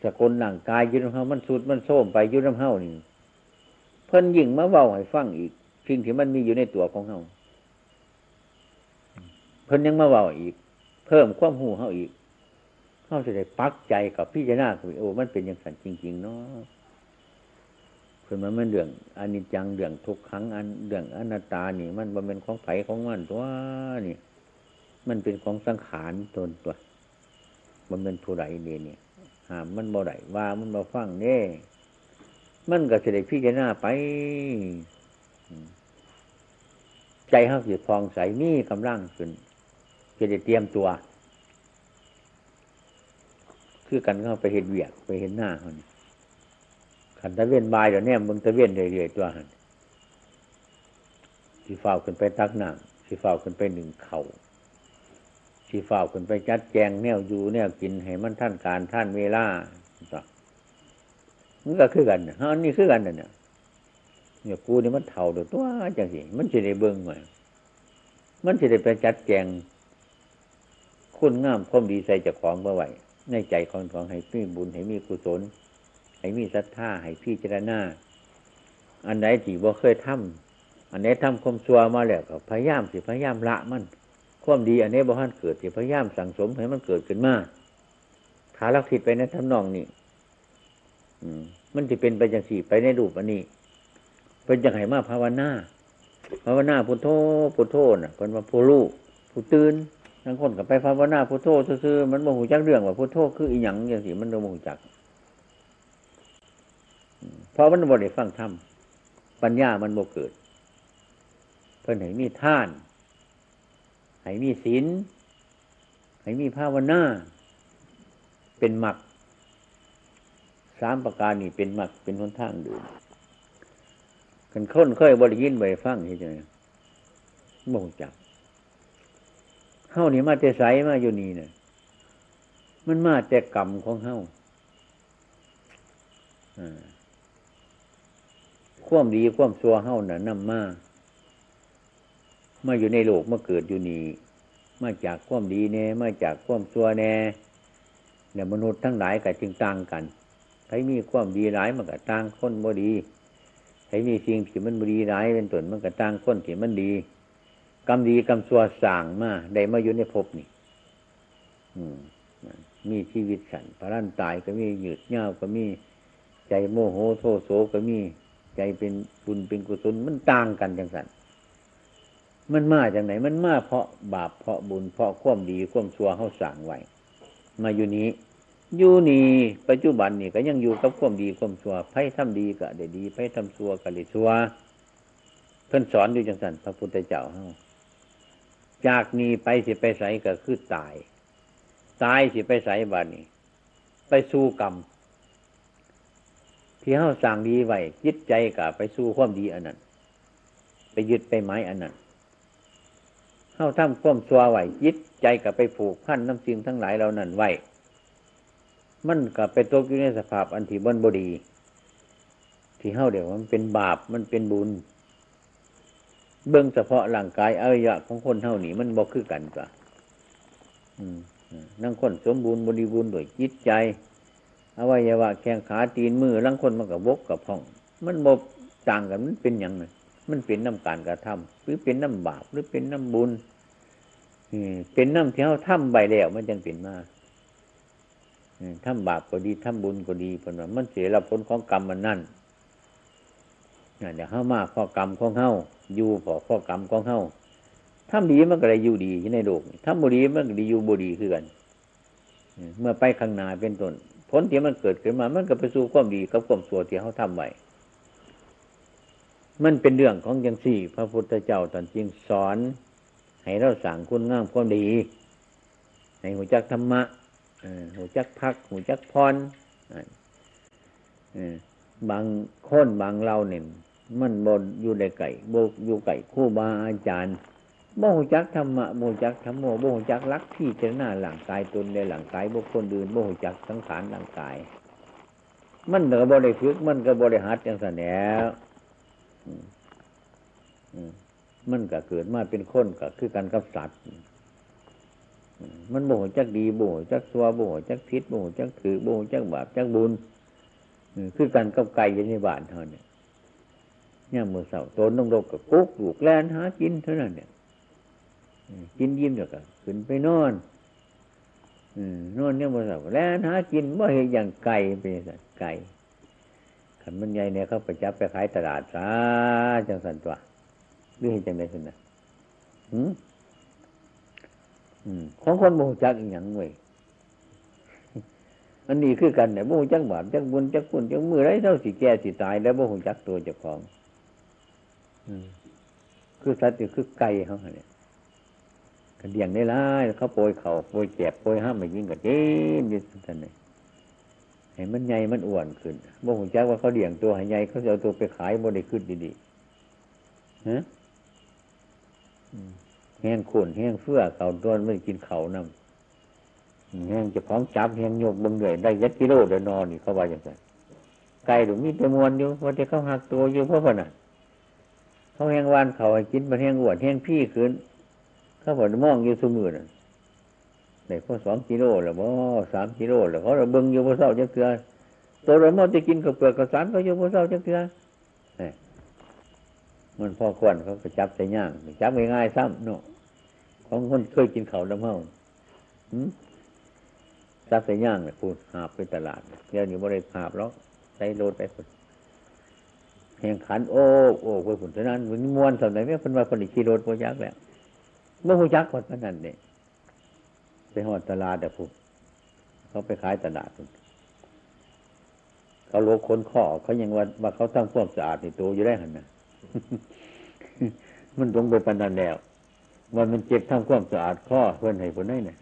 สกุลหนังกายยุน้ำเฮามันสุดมันโซมไปยุน้ำเฮานี่เพิ่นยิ่งมาเว้าให้ฟังอีกสิ่งที่มันมีอยู่ในตัวของเฮาเพิ่นยังมาเว้าอีก เพิ่มความหูเฮาอีกเฮาจะได้ปักใจกับพี่จานาโอ้มันเป็นอย่างสันจริง ๆ เนาะเพิ่นมันมันเรื่องอนิจจังเรื่องทุกครั้งอันเรื่องอนัตตานี่ มันมันเป็นของไผของมันตัวนี่มันเป็นของสังขารตนตัวมันเป็นผู้ใดเนี่ย หามมันบ่ได้ว่ามันบ่ฟังเน่มันก็จะได้พิจารณาไป ใจเขาสิฟองใสมีกำลังขึ้นจะได้เตรียมตัว คือกันเข้าไปเห็นเวียกไปเห็นหน้าเขาขันตะเวียนบายเดี๋ยวนี้มึงตะเวียนเรื่อยๆตัวหันสีฟ้าขึ้นไปตักหนังสีฟ้าขึ้นไปหนึ่งเข่า สีฝ้าขึ้นไปจัดแจงแนวอยู่แนวกินให้มันท่านการท่านเวลามันก็คือกันฮะนี่คือกันเนี่ยเนี่ยกูนี่มันเท่าเดียวตัวจังสิมันจะได้เบิ้งมามันจะได้ไปจัดแจงคุณงามความดีใส่จากของเมื่อไหวในใจของของให้มีบุญให้มีกุศล ให้มีศรัทธาให้พี่เจรณาอันไหนที่บ่เคยทำอันไหนทำความชั่วมาแล้วก็พยายามสิพยายามละมัน ความดีอันนี้บ่ฮันเกิดที่พยายามสั่งสมให้มันเกิดขึ้นมาขาลักทิศไปในทำนองนี้มันจะเป็นไปอย่างสี่ไปในรูปอันนี้ เป็นอย่างไรมาภาวนาภาวนาพุทโธพุทโธน่ะเป็นว่าผู้รู้ผู้ตื่นทั้งคนกับไปภาวนาพุทโธซื่อมันโมหูจักเรื่องว่าพุทโธคืออีหยังอย่างสี่มันโมหูจักเพราะมันบ่ได้ฟังธรรมปัญญามันบ่เกิด เพิ่นให้มีท่าน ให้มีศีลให้มีภาวนาเป็นหมักสามประการนี่เป็นหมักเป็นหนทางเดินกันค้นค่อยบริยินบริฟังเห็นไหมบ่งจักเฮ้านี่มาแต่ใสมาอยู่นี่เนี่ยมันมาแต่กรรมของเฮ้าความดีความซัวเฮาน่ะนำมา มาอยู่ในโลกมาเกิดอยู่นี่มาจากความดีแน่มาจากความซัวแน่เนี่ยมนุษย์ทั้งหลายก็จึงต่างกันใครมีความดีหลายมันก็ต่างคนบ่ดีใครมีสิ่งที่มันบ่ดีหลายเป็นต้นมันก็ต่างคนที่มันดีกรรมดีกรรมซัวสั่งมาได้มาอยู่ในภพนี่ อืมมีชีวิตสันพระรันตายก็มีหยืดเงาก็มีใจโมโหโทโสก็มีใจเป็นบุญเป็นกุศลมันต่างกันจังสัน มันมาจากไหน มันมาเพราะบาปเพราะบุญเพราะความดีความชั่วเขาสั่งไว้มาอยู่นี้อยู่นี่ปัจจุบันนี่ก็ยังอยู่กับความดีความชั่วไพ่ทำดีก็ได้ดีไพ่ทำชั่วก็ได้ชั่วเพิ่นสอนอยู่จังสันพระพุทธเจ้าเฮาจากนี้ไปสิไปใสก็คือตาย ตายสิไปใสบัดนี้ ไปสู้กรรมที่เฮาสั่งดีไว้ยึดใจกับไปสู้ความดีอันนั้น ไปยึดไปไม้อันนั้น เฮาทำความซัวไหวยึดใจกับไปผูกพันน้ำสิ่งทั้งหลายเหล่านั้นไว้มันกับไปตกอยู่ในสภาพอันที่บนบดี ที่เฮาเดี๋ยวมันเป็นบาปมันเป็นบุญ เบื้องเฉพาะร่างกายอวัยวะของคนเท่านี้มันบอกคือกันกะนั่งคนสมบูรณ์บริบูรณ์ด้วยจิตใจอวัยวะแข้งขาตีนมือลังคนมันกับบกกับพ่อง มันบกต่างกันมันเป็นอย่างไร มันเป็นน้ำการกระทำหรือเป็นน้ำบาปหรือเป็นน้ำบุญเป็นน้ำที่เขาทำใบแล้วมันจังเป็นมาทำบาปก็ดีทำบุญก็ดีผลมันเสียรับผลของกรรมมันนั่นเดี๋ยวเข้ามาข้อกรรมของเข้าอยู่พอข้อกรรมของเข้าทำดีมันก็เลยอยู่ดีในโลกทำบุดีมันก็ดีอยู่บุดีคือกันเมื่อไปข้างหน้าเป็นต้นผลที่มันเกิดขึ้นมา มันก็ไปสู่ความดีกับความสัวที่เขาทำไว้ มันเป็นเรื่องของยังสี่ พระพุทธเจ้าตอนจริงสอน ให้เราสั่งคุณงามความดีในหัวจักธรรมะหัวจักพักหัวจักพรบางคนบางเราเนี่ยมันบนอยู่ในไก่โบอยู่ไก่คู่บาอาจารย์โมหจักธรรมะโมหจักธรรมโมโมหจักรักที่เจหน้าหลังกายตนในหลังกายบุคคลอื่นโมหจักสังขารหลังกาย มันเหนือบริฝึกมันก็บริหัดอย่างสันแหว มันก็เกิดมาเป็นคนก็คือการกับสัตว์มันโมหจักดีโมหจักซัวโมหจักพิษโมหจักถือโมหจักบาปจักบุญคือการกับไก่ยันในบ้านเท่านี้เนี่ยมือเสาโตนต้องรบกับกุ๊กลูกแลนหากินเท่านั้นเนี่ยกินยิ้มเดี๋ยวก็ขึ้นไปนอนนอนเนี่ยมือเสาแลนหากินว่าเห็นอย่างไก่เป็นสัตว์ไก่ ขันมันใหญ่เนี่ยเขาไปจับไปขายตลาดซะจังสันตัวหรือเห็นจังไดสินะของคนโมจักอีกอย่างเว้ยอันนี้คือกันเนี่ยโมจักบาปจักบุญจักคุณจักมือไรเท่าสิแก่สิตาย แล้วโมจักตัวเจ้าของคือสัตว์คือไก่เขาเนี่ยกันเดียงได้ละเขาโปรยเขาโปรยแจบโปรยห้ามมายิงกับเจ๊ยืนท่านเลย ให้มันใหญ่มันอ้วนขึ้นบ่หูจักว่าเขาเดี่ยงตัวให้ใหญ่เขาจะเอาตัวไปขายบ่ได้ขึ้นดีๆฮะแห้งขุ่นแห้งเฟื่อเขาตัวไม่กินเขานำแห้งจะพร้อมจับแห้งโยกบังเหนื่อยได้ยัดกิโลเดินนอนนี่เขาว่าอย่างไรไก่หรือมีแต่มวนอยู่ว่าจะเขาหักตัวอยู่เพราะขนาดเขาแห้งวานเขาให้กินมันแห้งอ้วนแห้งพี่ขึ้นเขาบอกมองอยู่สมือน่ะ ในพอสองกิโลหรือว่สามกิโลหรือเขาเราเบิ้งอยู่พอเศร้าจะเกลือตัวเรามอจะกินกับเปลือกกับสารเขาอยู่พอเศร้าจะเกลือมันพ่อควนเขาก็จับใส่ย่างจับง่ายๆซ้ำเนาะของคนเคยกินเขาดำเมาจับใส่ย่างเนี่ยพูดหาบไปตลาดเดี๋ยวนี้บริหาบแล้วใส่โรดไปคนแห่งขันโอ้โอ้ไปผุนเท่านั้นมันมวนสมัยนี้คนว่าคนอีกขี่รถโปรยักแล้วเมื่อหูจักคนนั้นเนี่ย ไปหอดตลาดแต่พูดเขาไปขายตลาดเขาโลคนข้อเขายังว่าว่าเขาตั้งความสะอาดในตัวอยู่ได้หันนะมันตรงไปปันนันแล้ววันมันเจ็บทำความสะอาดข้อเพื่อนให้คนได้เนี่ย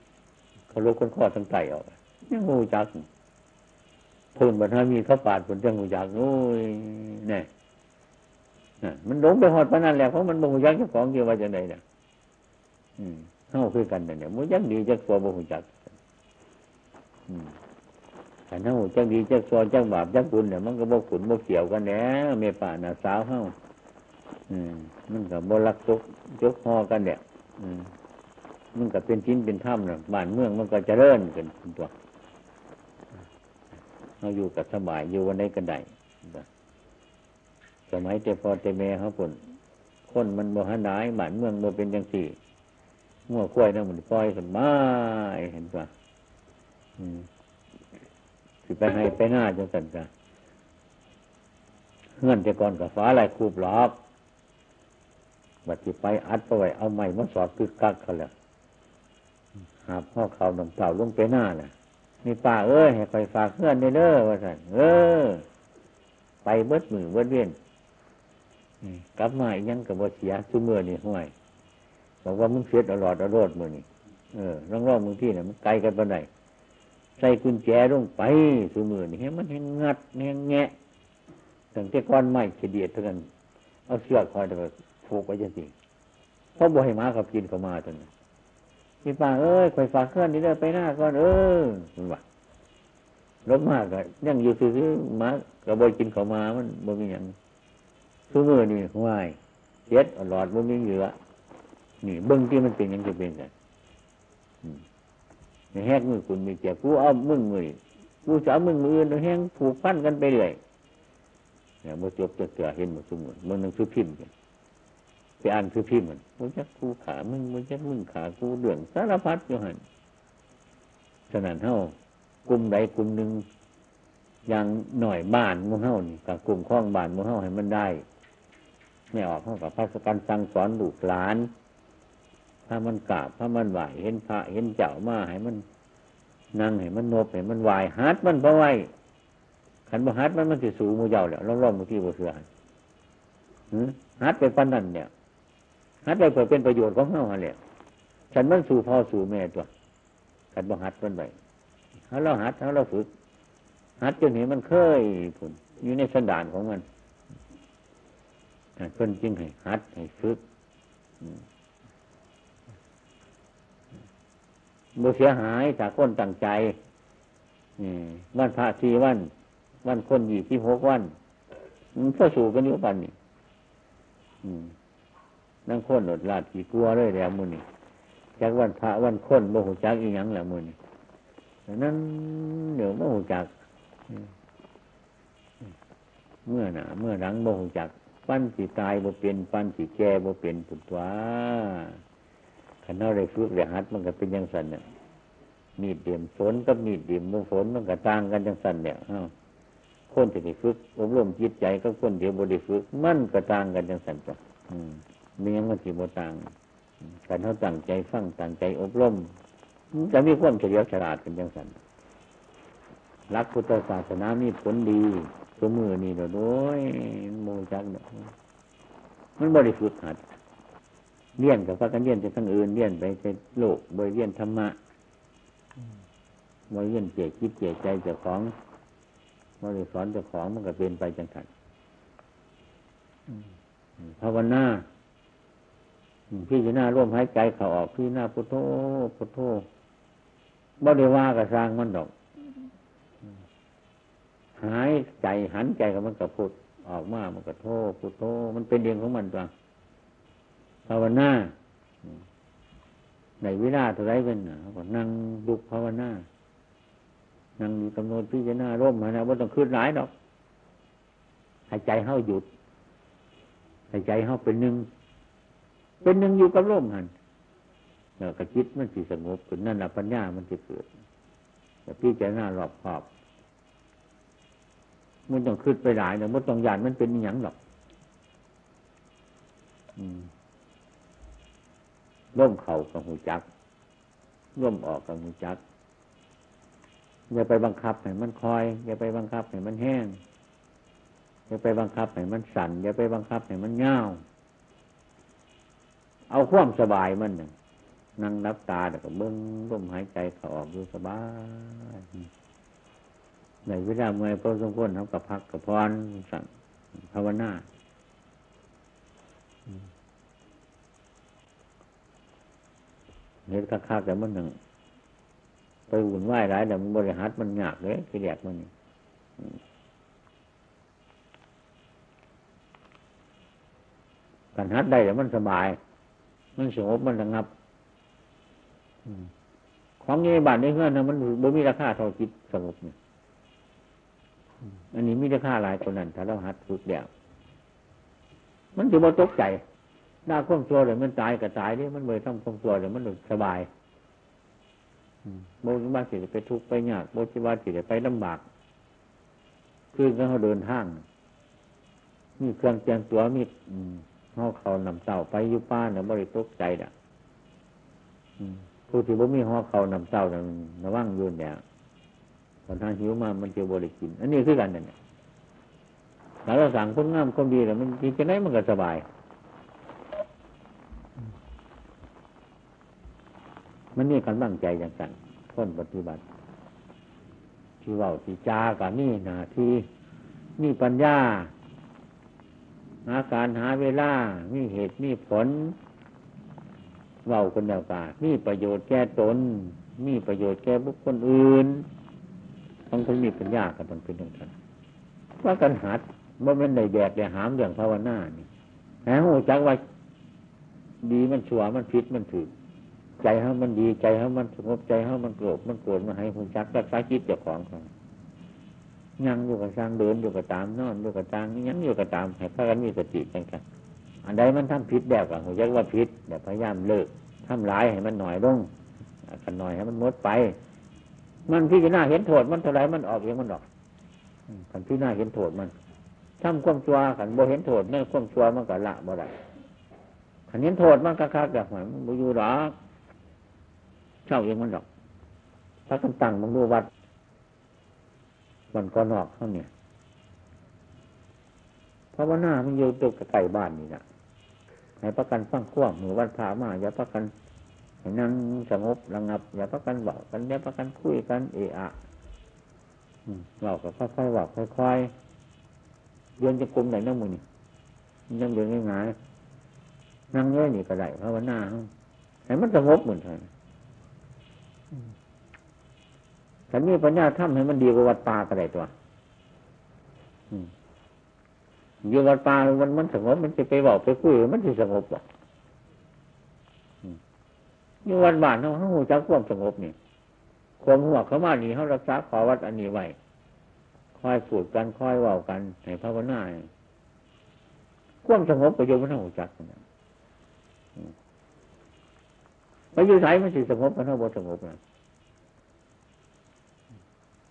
เขาโลคนข้อทั้งไตออกยังหูจักพูนบันทามีเขาปาดผลจังหูจักโอ้ยเนี่ยมันหลงไปหอดปนันแล้วเพราะมันบ่หูจักเจ้าของเกี่ยวว่าจะไหนเนี่ย เข้าคือกันเนี่ยมันยักดีจักตัวบ่หูจักขันเฮาจังดีจักซอจังบาปจักบุญเนี่ยมันก็บ่ขุนบ่เกี่ยวกันแหน่เมป่าน่ะสาวเฮาอืมมันก็บ่รักจกจกฮอกันเนี่ยอืมมันก็เป็นชิ้นเป็นถ้ำน่ะบ้านเมืองมันก็เจริญกันตัวเราอยู่กับสบายอยู่วันไหนกันได้สมัยแต่พอแต่แม่เขาผลคนมันบ่หันได้บ้านเมืองบ่เป็นจังสี่ มั่วกล้วยนั่นมันปล่อยกันมาเห็นป่ะอืมสิไปให้ไปหน้าจังสันกันเงื่อนแต่ก่อนกับฟ้าลายคูบหลอกบัดที่ไปอัดไปไว้เอาไม้มาสอดคึกกักเขาแล้วหาพ่อเขานำเต่าลงไปหน้าน่ะนี่ป้าเอ้ยให้ไปฝากเพื่อนในเด้อว่าสันเออ ไปเบิดมือเบิดเวียนกลับมาอีกยังกับว่าเสียซุ้มือนี่ห่วย บอกว่ามึงเสียดอรอดอรอดมือนี่เออร่องรองมึงที่เนี่ยมันไกลกันปานใดใส่กุญแจลงไปซุ้มือนี่ให้มันแหงงัดแหงแงะตั้งแต่ก้อนไม้เฉดียดเท่านั้นเอาเสือกคอยแต่ผูกไว้จังสิเพราะบ่ให้หมาขับกินเข้ามาตอนนั้นพี่ป้าเอ้ยคอยฝากเคลื่อนนี่เด้อไปหน้าก่อนเออมันว่าลบมากก็ยังอยู่ซื้อหมากระบอยกินเข้ามามันบ่มีอย่างซุ้มือนี่ห่วยเจ็ดหลอดบ่มีเหลือ นี่เบิ้งที่มันเป็นยังจะเป็นไงแหกมือคุณมีเจ้ากูเอามึงมือกูจะเอามึงมืออื่นแห้งผูกพันกันไปเลยเนี่ยมื่อจบจะเสือเห็นหมดสมุนมันนึงซื้อพิมพ์กันไปอ่านซื้อพิมพ์มันมึงจะกูขามึงมึงจะมึงขากูเดือดสารพัดอยู่หันฉะนั้นเท่ากลุ่มใดกลุ่มหนึ่งอย่างหน่อยบ้านมูเฮ้านี่กับกลุ่มข้องบ้านมูเฮ้าให้มันได้ ไม่ออกเข้ากับพระสกันสั่งสอนลูกหลาน ถ้ามันกราบถ้ามันไหวเห็นพระเห็นเจ้ามาให้มันนั่งให้มันนบให้มันไหวฮัดมันเพราะไว้ขันบ่ฮัดมันมันสิสูมูเจ้าแล้วล่องๆมือที่บ่เสือฮัดไปปันนั่นเนี่ยฮัดไปเพื่อเป็นประโยชน์ของเฮาเนี่ยฉันมันสู่พ่อสู่แม่ตัวขันบ่ฮัดมันไปเขาเราฮัดเขาเราฝึกฮัดจนเห็นมันเคยผลอยู่ในสันดานของมันเพิ่นจึงให้ฮัดให้ฝึก บ่เสียหายถ้าคนตั้งใจวันพระสี่วัน วันคนยี่สิบหกวันมันก็สู่กันอยู่ปันนี่นั่งคนหนดลาดกี่กลัวเลยแล้วมือนี่จากวันพระวันคนโมโหจักอีหยังแล้วมือนี่นั้นเดี๋ยวโมโหจักเมื่อหนาเมื่อหลังโมโหจัก ปั้นสีตายบ่เป็น ปั้นสีแก่บ่เป็นปุตวา ขันเอาได้ฝึกได้หัดมันก็เป็นยังสันเนี่ยมีดเดียมฝนกับมีดเดียมมือฝนมันก็ต่างกันยังสันเนี่ยคนที่ได้ฝึกอบรมจิตใจกับคนเดียวบริฝึกมันก็ต่างกันยังสันจ้ะมีอย่างมันสิบ่ต่างการเขาตั้งใจฟังตั้งใจอบรมจะมีความเฉลียวฉลาดกันยังสันรักพุทธศาสนามีผลดีสมือนี่เราโดยโมจักเนาะมันบริฝึกหัด เลี้ยนกับพระกันเลี้ยนจะทั้งอื่นเลี้ยนไปในโลกบริเลี้ยนธรรมะบริเลี้ยนเจียคิดเจียใจเจ้าของบริสอนเจ้าของมันก็เป็นไปจังสันภาวนาพี่จะหน้าร่วมหายใจเขาออกพี่หน้าพุทโธพุทโธบ่ได้ว่ากับสร้างมันดอก หายใจหันใจกับมันกับพุทออกมามันก็โทพุทโธมันเป็นเองของมันตัว ภาวนาในวิราเท่าไรเป็นเขาก็นั่งดุกภาวนา นั่งอยู่กำหนดพิจารณาร่มมานะว่าต้องขึ้นหลายดอกหายใจเข้าหยุดหายใจเข้าเป็นหนึ่ง เป็นหนึ่งอยู่กับร่มหันแล้วก็คิดมันสิสงบขึ้นนั่นแหละปัญญามันจะเกิดแต่พิจารณารอบขอบมันต้องขึ้นไปหลายนี่ยมันต้องยานมันเป็นอย่างหรอก อืม ร่มเข่ากับหูจักร่มออกกับหูจักอย่าไปบังคับให้มันคอย อย่าไปบังคับให้มันแห้ง อย่าไปบังคับให้มันสั่น อย่าไปบังคับให้มันเงาเอาความสบายมันนึ่งนั่งนับตาแต่ก็เบิ้งร่มหายใจเขาออกดูสบายในเวลาเมื่อยพอสมควรทำกับพักกับพรสั่งภาวนา เห็นคักๆแต่มันหนึ่งไปหุ่นไหวหลายแต่มันบริหารมันยากเลยคือแยกมันการหัดได้แต่มันสบาย มันสงบมันระงับของนี้บาทในเพื่อนนะมันบ่มีราคาเท่าจิตสงบเนี่ยอันนี้มีราคาหลายคนนั้น ถ้าเราหัดฝึกแล้วมันจะบ่ตกใจ หน้าควมตัวเลยมันตายก็ตายนี่มันเลยทำควมตัวเลยมันสบายโมจิว่าสิไปทุกข์ไปยากโมจิว่าสิไปลำบาก คือเขาเดินทาง มีเครื่องเตียงตัวมีเขาเขานำเต่าไปยุป้าเนี่ยบริตกใจอะผู้ที่บ่มีหอเขานำเต่าเนี่ยระวังยืนเนี่ยตอนทางหิวมามันจะบริกิน อันนี้คือกันเนี่ยถ้าเราสั่งคนงามคนดีแล้วมันจริงจะไหนมันก็สบาย มันนี่การบังใจอย่างกันคนปฏิบัติ ที่ว่าที่จากันี่นาที่นี่ปัญญา หาการหาเวลา มีเหตุมีผลเว้าคนเดียวกันมีประโยชน์แก่ตน มีประโยชน์แก่บุคคลอื่นต้องคนมีปัญญากันต้องเป็นอย่างนั้นว่ากันหัดว่ามันในแดกในหามเรื่องภาวนานี่แหมหูจักว่า ดีมันชั่วมันผิดมันถือ ใจเขามันดีใจเขามันสงบใจเขามันโกรธมันโกรธมันให้หูจักรักษาจิตเจ้าของเขายังอยู่กับสร้างเดินอยู่กับตามนอนอยู่กับตามยังอยู่กับตามให้พากันมีสติกันกันอันใดมันทำผิดแบบกับหูจักว่าผิดแต่พยายามเลิกทำร้ายให้มันหน่อยลงกันหน่อยให้มันมดไป มันพี่จะน่าเห็นโทษมันเท่าไรมันออกเองมันออกกันพี่น่าเห็นโทษมันทำความชั่วขันโบเห็นโทษในความชั่วมันก็ละบ่ได้ขันเห็นโทษมันก็คักแบบมันบ่อยู่หรอก เช่าเองมันหรอกถ้ากันตั้งมันดูวัดมันก็นอกเท่านี้เพราะว่าหน้ามันอยู่ตัวไก่บ้านนี่นะให้ประกันฟังขั้วมือวันพามาอย่าประกันให้นั่งสงบระงับ อย่าประกันบอกกันอย่าประกันคุยกันเอะอะบอกก็ค่อยๆบอกค่อยๆเดินจะกลมไหนนั่งมือนี่นั่งเดินง่ายๆนั่งเงี้ยนี่ก็ได้เพราะว่าหน้าให้มันสงบเหมือนกัน ฉันมีปัญญาทำให้มันดีกว่าวัดป่าก็ได้ตัวอยู่วัดป่ามันมันสงบมันจะไปบอกไปคุยมันจะสงบหรออยู่วัดบ้านเขาเขาหูจักความสงบนี่ความหัวเขามานี่เขารักษาขอวัดอันนี้ไว้คอยพูดกันคอยว่ากันในภาวนาความสงบประโยชน์มันหูจักนะ ไปอยู่ไสมันสิสงบมันเท่าบ่สงบนะ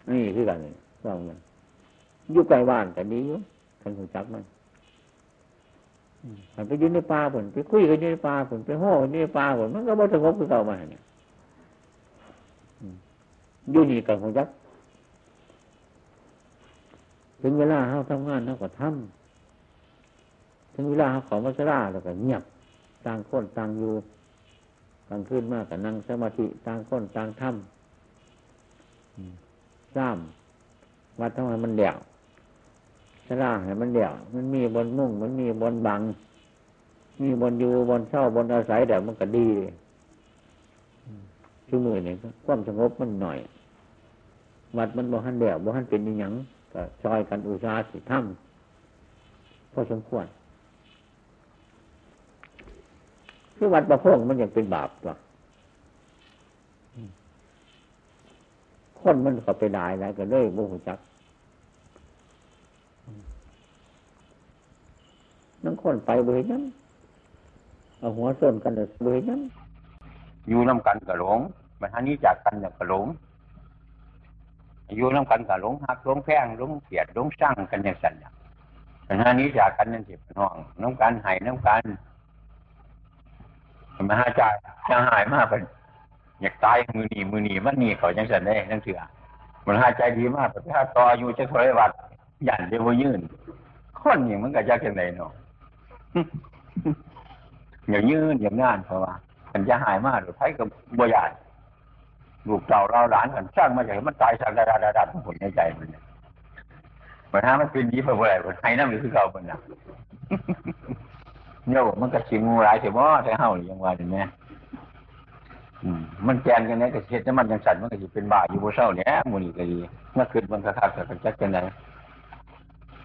นี่คือกันเลยว่ามันอยู่ใกลบ้านแต่นี้อยู่ทันหูจักมันมันไปยืนในป่าผลไปคุยกันในป่าผลไปห่อกันในป่าผลมันก็บ่สงบคือเก่ามาเนี่ยอยู่นี่กับหูจักถึงเวลาเขาทำงานเขาก็ทำถึงเวลาเขาขอมาสลาแล้วก็เงียบต่างคนต่างอยู่ ต่างขึ้นมากกับนั่งสมาธิต่างคนต่างทำซ้ำวัดทำไมมันเดี่ยวสลาให้มันเดี่ยว มันมีบนมุ่ง มันมีบนบัง มีบนอยู่บนเช่าบนอาศัยแต่มันก็ดีชั่วมือเนี่ยความสงบมันหน่อย วัดมันบ่หันเดี่ยวบ่หันเป็นยังก็ซอยกันอุตสาห์สิทำพอสมควร คือวัดประพงมันยังเป็นบาปตัวคนมันก็ไปได้แล้วก็เลยโมโหจักนั่งคนไปเบยนั้นเอาหัวส้นกันเลยเบยนั้นอยู่น้ำกันกับหลงมันทันนี้จากกันกับหลงอยู่น้ำกันกับหลงหักหลงแพงหลงเกียดหลงสร้างกันอย่างสันอย่างมันทันนี้จากกันนั่นสิเป็นห้องน้ำกันหายน้ำกัน มาหาจ่ายจะหายมากเป็นอยากตายมือหนีมือหนีมันหนีเขาจังสันได้จังเถื่อมันหายใจดีมากแต่ถ้าต่ออยู่จะถอยวัดหยันจะวยืนคนอย่างมันก็จะกันไหนเนาะอย่างยืนอย่างงานเพราะว่ามันจะหายมากหรือไทยกับบัวใหญ่ลูกเต่าเราหลานกันสร้างมาจากมันตายสักดาดาดาดาผลในใจมันเนี่ยมันถ้ามันเป็นดีเพราะอะไรมันให้น้ำหรือคือเก่ามันนะ เนี่ยมันก็ชิงูหลายเสียบ่ใช่เฮาอย่างว่าอย่างนี้อืมมันแกงยังไงก็เฮ็ดแต่มันยังสั่นมันก็สิเป็นบ้าอยู่บ่เศร้าเนี่ยมื้อนี้ก็ดีเมื่อคืนมันคักๆก็จักจังได๋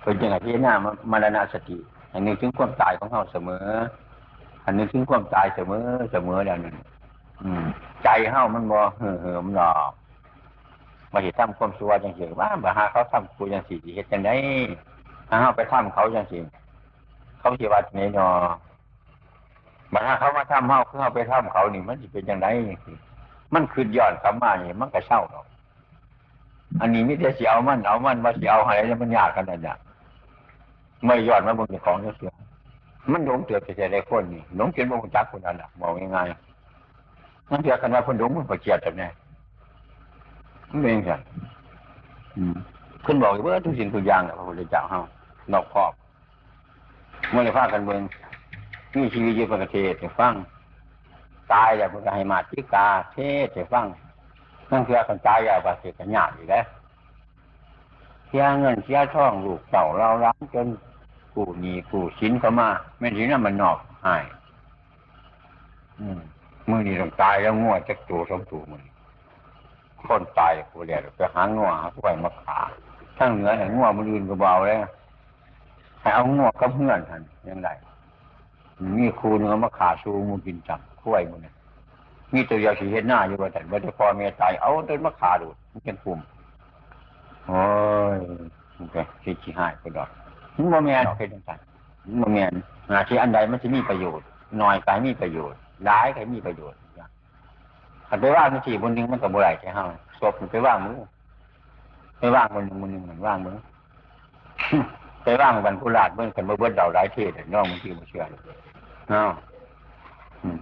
เพิ่นจังได๋ที่หน้ามรณสติ อันนึงถึงความตายของเฮาเสมอ อันนึงถึงความตายเสมอเสมอแล้วนั่นอืมใจเฮามันบ่เห่อเหิมหรอกมาเฮ็ดทำความชั่วจังซี่ว่าบ่หาเขาทำกูจังซี่สิเฮ็ดจังได๋ถ้าเฮาไปทำเขาจังซี่ เขาสิว่าจังได๋เนาะบัดหาเขามาทำเฮาคือเฮาไปทำเขานี่มันสิเป็นจังไดจังซี่มันคืนย้อนกลับมานี่มันก็เศร้าดอกอันนี้มิแต่สิเอามันเอามันว่าสิเอาให้แล้วมันยากกันนั่นน่ะไม่ย้อนมาเบิ่งเจ้าของเสียมันหลงเตือนแต่ได้คนนี่หลงจนบ่รู้จักคนนั้นน่ะบอกง่ายๆมันเถื่อกันว่าคนหลงมันก็เกลียดกันแน่มันเป็นจังซั่นอืมขึ้นบอกว่าทุกสิ่งทุกอย่างน่ะพระพุทธเจ้าเฮานอกครอบ เมื่อได้พากันเบิงมีชีวิตอยู่ประเทศให้ฟังตายแล้วเพิ่นก็ให้มาติกาเทศให้ฟังนั่นคือกันตายแล้วก็สิกันยากอยู่แล้วเสียเงินเสียทองลูกเต่าเราล้างจนกู้หนีกู้สินเข้ามาแม่นสินั้นมันนอกหายอืมมื้อนี้ต้องตายแล้วงัวจักตัวสองตัวมื้อนี้คนตายผู้เดียวไปหางัวหาไว้มาขาทั้งเหนือให้งัวมื้ออื่นก็เบาแล้ว ให้เอางัวกับเพื่อนท่านยังไงมีครูนึงเอมาขาสูมูกินจับคุ้ยมื้อนี้มีตัวเดียวสีเห็นหน้าอยู่ว่าแต่ว่าจะพอเมียตายเอาเดินมาขาดูมันเป็นกลุ่มโอ้ยมันก็สิขี้หายไปดอกมันโมเมียนเป็นจังซั่นมันโมเมียนหาที่อันใดมันจะมีประโยชน์น้อยกายมีประโยชน์ร้ายกายมีประโยชน์ขันไปว่างมันสี่บนหนึ่งมันกับบุไรใช่ห้าศพมันไปว่างมือไปว่างบนหนึ่งบนหนึ่งมันว่างมือ ไปว่างบรรพุราชเมื่อกันมาเบิ้ลเดาหลายเทศน้องมันที่มันเชื่อเนาะอืม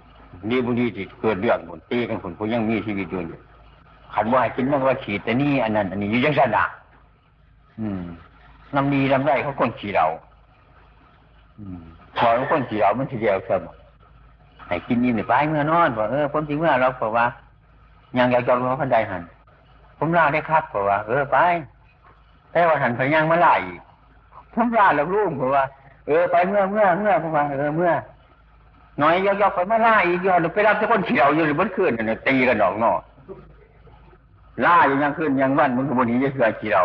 ดีบุรีที่เกิดเรื่องบนตีกันคนผู้ยังมีชีวิตอยู่ขันว่ากินมันว่าขีดแต่นี่อันนั้น อันนี้อยู่ยังสนะอืมนำดีนำได้เขาคนขี่เราอืมพอเขาคนขี่เรามันทีเดียวเสมอให้กินนี่เนี่ยไปเมื่อนอนบอกเออผมจริงเมื่อเราบอกว่ายังอยากจองรู้พันใดหันผมลาได้ครับบอกว่า เออไปแต่ว่าหันไปยังมาไล่ ผมลาแล้วลูกบอกว่า เออไปเมื่อเมื่อเมื่อผมว่าเออเมื่อน้อยยอกๆไปมาล่าอีกยอดไปรับเจ้าคนเขียวอยู่หรือบนคืนเนี่ยตีกันดอกนอล่าอยู่ยังคืนยังวันมึงก็บนนี้จะเสือเขียว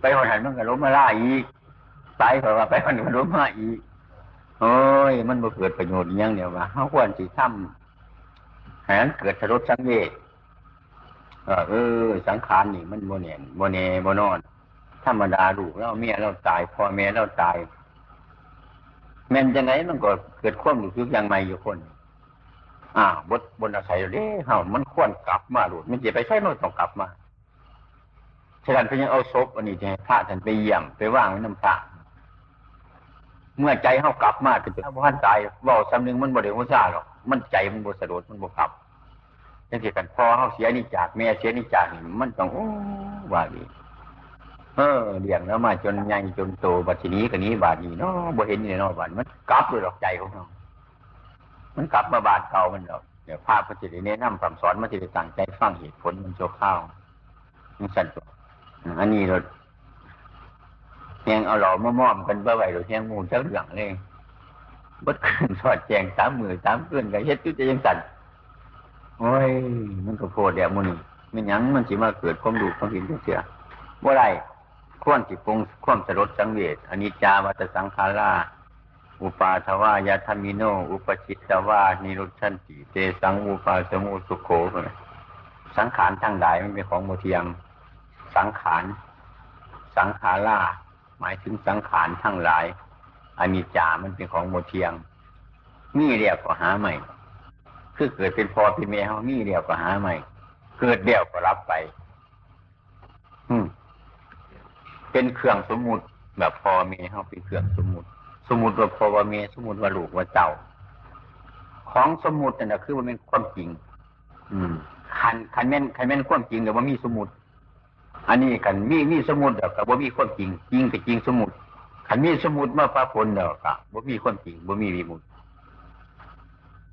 ไปวันหันมันก็ล้มมาล่าอีกไปเพราะว่าไปวันก็ล้มมาอีกโอ้ยมันบ่เกิดประโยชน์ยังเดียวว่าเขาควรสิทำให้มันเกิดสรุปสังเวชเออเออสังขารนี่มันโมเนียนโมเนโมนอน ธรรมดาลูกเราเมียเราตายพ่อแม่เราตาย แม่นจังไงมันก็เกิดความรู้สึกอย่างใหม่อยู่คนอ่าบดบนอาศัยเด้เฮามันควรกลับมาหลุดมันจะไปใช้มันต้องกลับมาฉะนั้นเพิ่นยังเอาศพอันนี้จะให้พระท่านไปเยี่ยมไปว่างไว้น้ำพระเมื่อใจเฮากลับมาคือถ้าบ่ทันตายว้าซ้ำนึงมันบ่ได้ฮู้ซ่าหรอกมันใจมันบ่สะดุดมันบ่กลับจังซี่กันพอเฮาเสียนี่จากแม่เสียนี่จากนี่มันต้องว่าดี เออเลี้ยงแล้วมาจนใหญ่จนโตบัดทีนี้กันนี้บาดนี้เนาะบ่เห็นนี่เนาะบาดมันกลับเลยดอกใจของเรามันกลับมาบาดเก่ามันดอกเดี๋ยวภาพพระจิตแนะนำคำสอนมันจะได้ตั้งใจฟังเหตุผลมันโชว์ข้าวมันสั่นตัวอันนี้เราแหงเอาหล่อมามอมกันเพื่อไหวเราแหงมูเจ้าเหลืองเลยบดขึ้นสอดแจงสามมือสามเพื่อนกับเฮ็ดจุดจะยังสั่นโอ้ย มันก็โพดเดี๋ยวมูนี่มันยังมันสิมาเกิดความดูความเห็นเสียบ่ไร ควรสิปงความสลดสังเวชอนิจจาวัตสังขาราอุปาทวายาธมิโน อุปชิตตวานิรุชันติเตสังอุปาสมุสุโขสังขารทั้งหลายมันเป็นของโมเทียงสังขาร สังขาราหมายถึงสังขารทั้งหลายอนิจจามันเป็นของโมเทียงมีเรียกก็หาใหม่ คือเกิดเป็นพอเป็นแม่เฮามีเรียกก็หาใหม่ เกิดเดียวก็รับไป อืม เป็นเครื่องสมมุติแบบพอเมเขาเป็นเครื่องสมมุติ สมมุติว่าพอว่าเมสมมุติว่าลูกว่าเจ้า ของสมมุตินั่นนะคือมันเป็นความจริง อืมคันคันแม่นคันแม่นความจริงแต่ว่ามีสมมุติ อันนี้คันมีมีสมมุติแต่ว่ามีความจริง จริงกับจริงสมมุติคันมีสมมุติมาปะปนเดียวกับว่ามีความจริงว่ามีวิมุต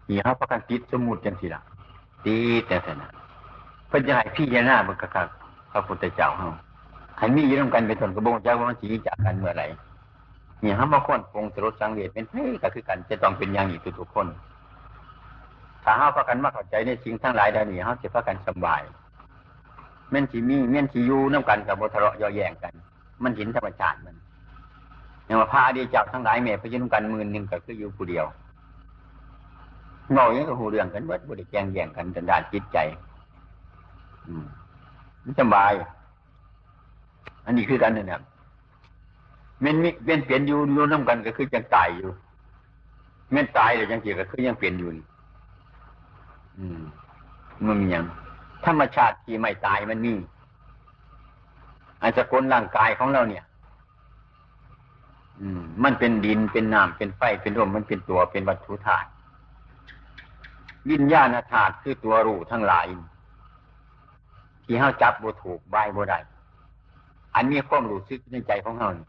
นี่เขาประกันติดสมมุติจังสิล่ะตีแต่แต่นะเพื่อจะให้พี่ยานาบุกคักพระพุทธเจ้าเฮา ขันมีอยู่ร่วมกันเป็นตนกระบงเจ้าว่ามันสีจากกันเมื่อไหร่เนี่ยห้ามมาคนปงสรุปสังเวชเป็นเฮ้ก็คือกันจะต้องเป็นอย่างอีกทุกคน ถ้าเฮาพากันมาเข้าใจในสิ่งทั้งหลายเหล่านี้เฮาสิพากันสบายแม่นสิมีแม่นสิอยู่นํกันกับบ่ทะเลาะยาะแย่งกัน มันเห็นธรรมชาติมันอย่างว่าพระอดีตจ้าทั้งหลายแม่ไปอยู่นํกันมื่นหนึ่งก็คืออยู่ผู้เดียวเงาอย่างก็หูเรื่องกันเบิดบ่ได้แจงแย่งกันจนด้านจิตใจ อืมสบาย อันนี้คือกันนั่นแหละเม่นมีเม่นเปลี่ยนอยู่อยู่นํกันก็คือจังตายอยู่เม่นตายแล้วจังสิก็คือยังเปลี่ยนอยู่อืมมันมีหยังธรรมชาติที่ไม่ตายมันมีอาจจะกลร่างกายของเราเนี่ย อืม มันเป็นดินเป็นน้ำเป็นไฟเป็นลมมันเป็นตัวเป็นวัตถุธาตุวิญญาณธาตุคือตัวรู้ทั้งหลาย ที่เฮาจับบ่ถูกบบ่ได้ อันนี้ความรู้สึกในใจของเฮานี่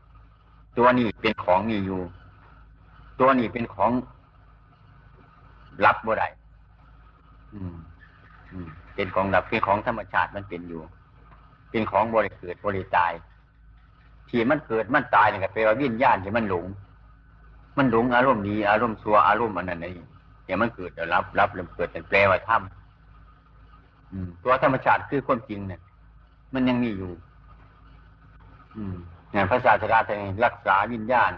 ตัวนี้เป็นของมีอยู่ ตัวนี้เป็นของรับบ่ได้เป็นของรับเป็นของธรรมชาติมันเป็นอยู่ เป็นของบริเกิดบริตาย ที่มันเกิดมันตายเนี่ยก็แปลว่าวิญญาณที่มันหลง มันหลงอารมณ์ดีอารมณ์ชั่วอารมณ์อันนั้นนี่เดี๋ยมันเกิดเดี๋ยวรับรับเริ่มเกิดเป็นแปลว่าธรรมอืมตัวธรรมชาติคือความจริงเนี่ยมันยังมีอยู่ เนี่ยพระศาสดาท่านรักษาวิญญาณ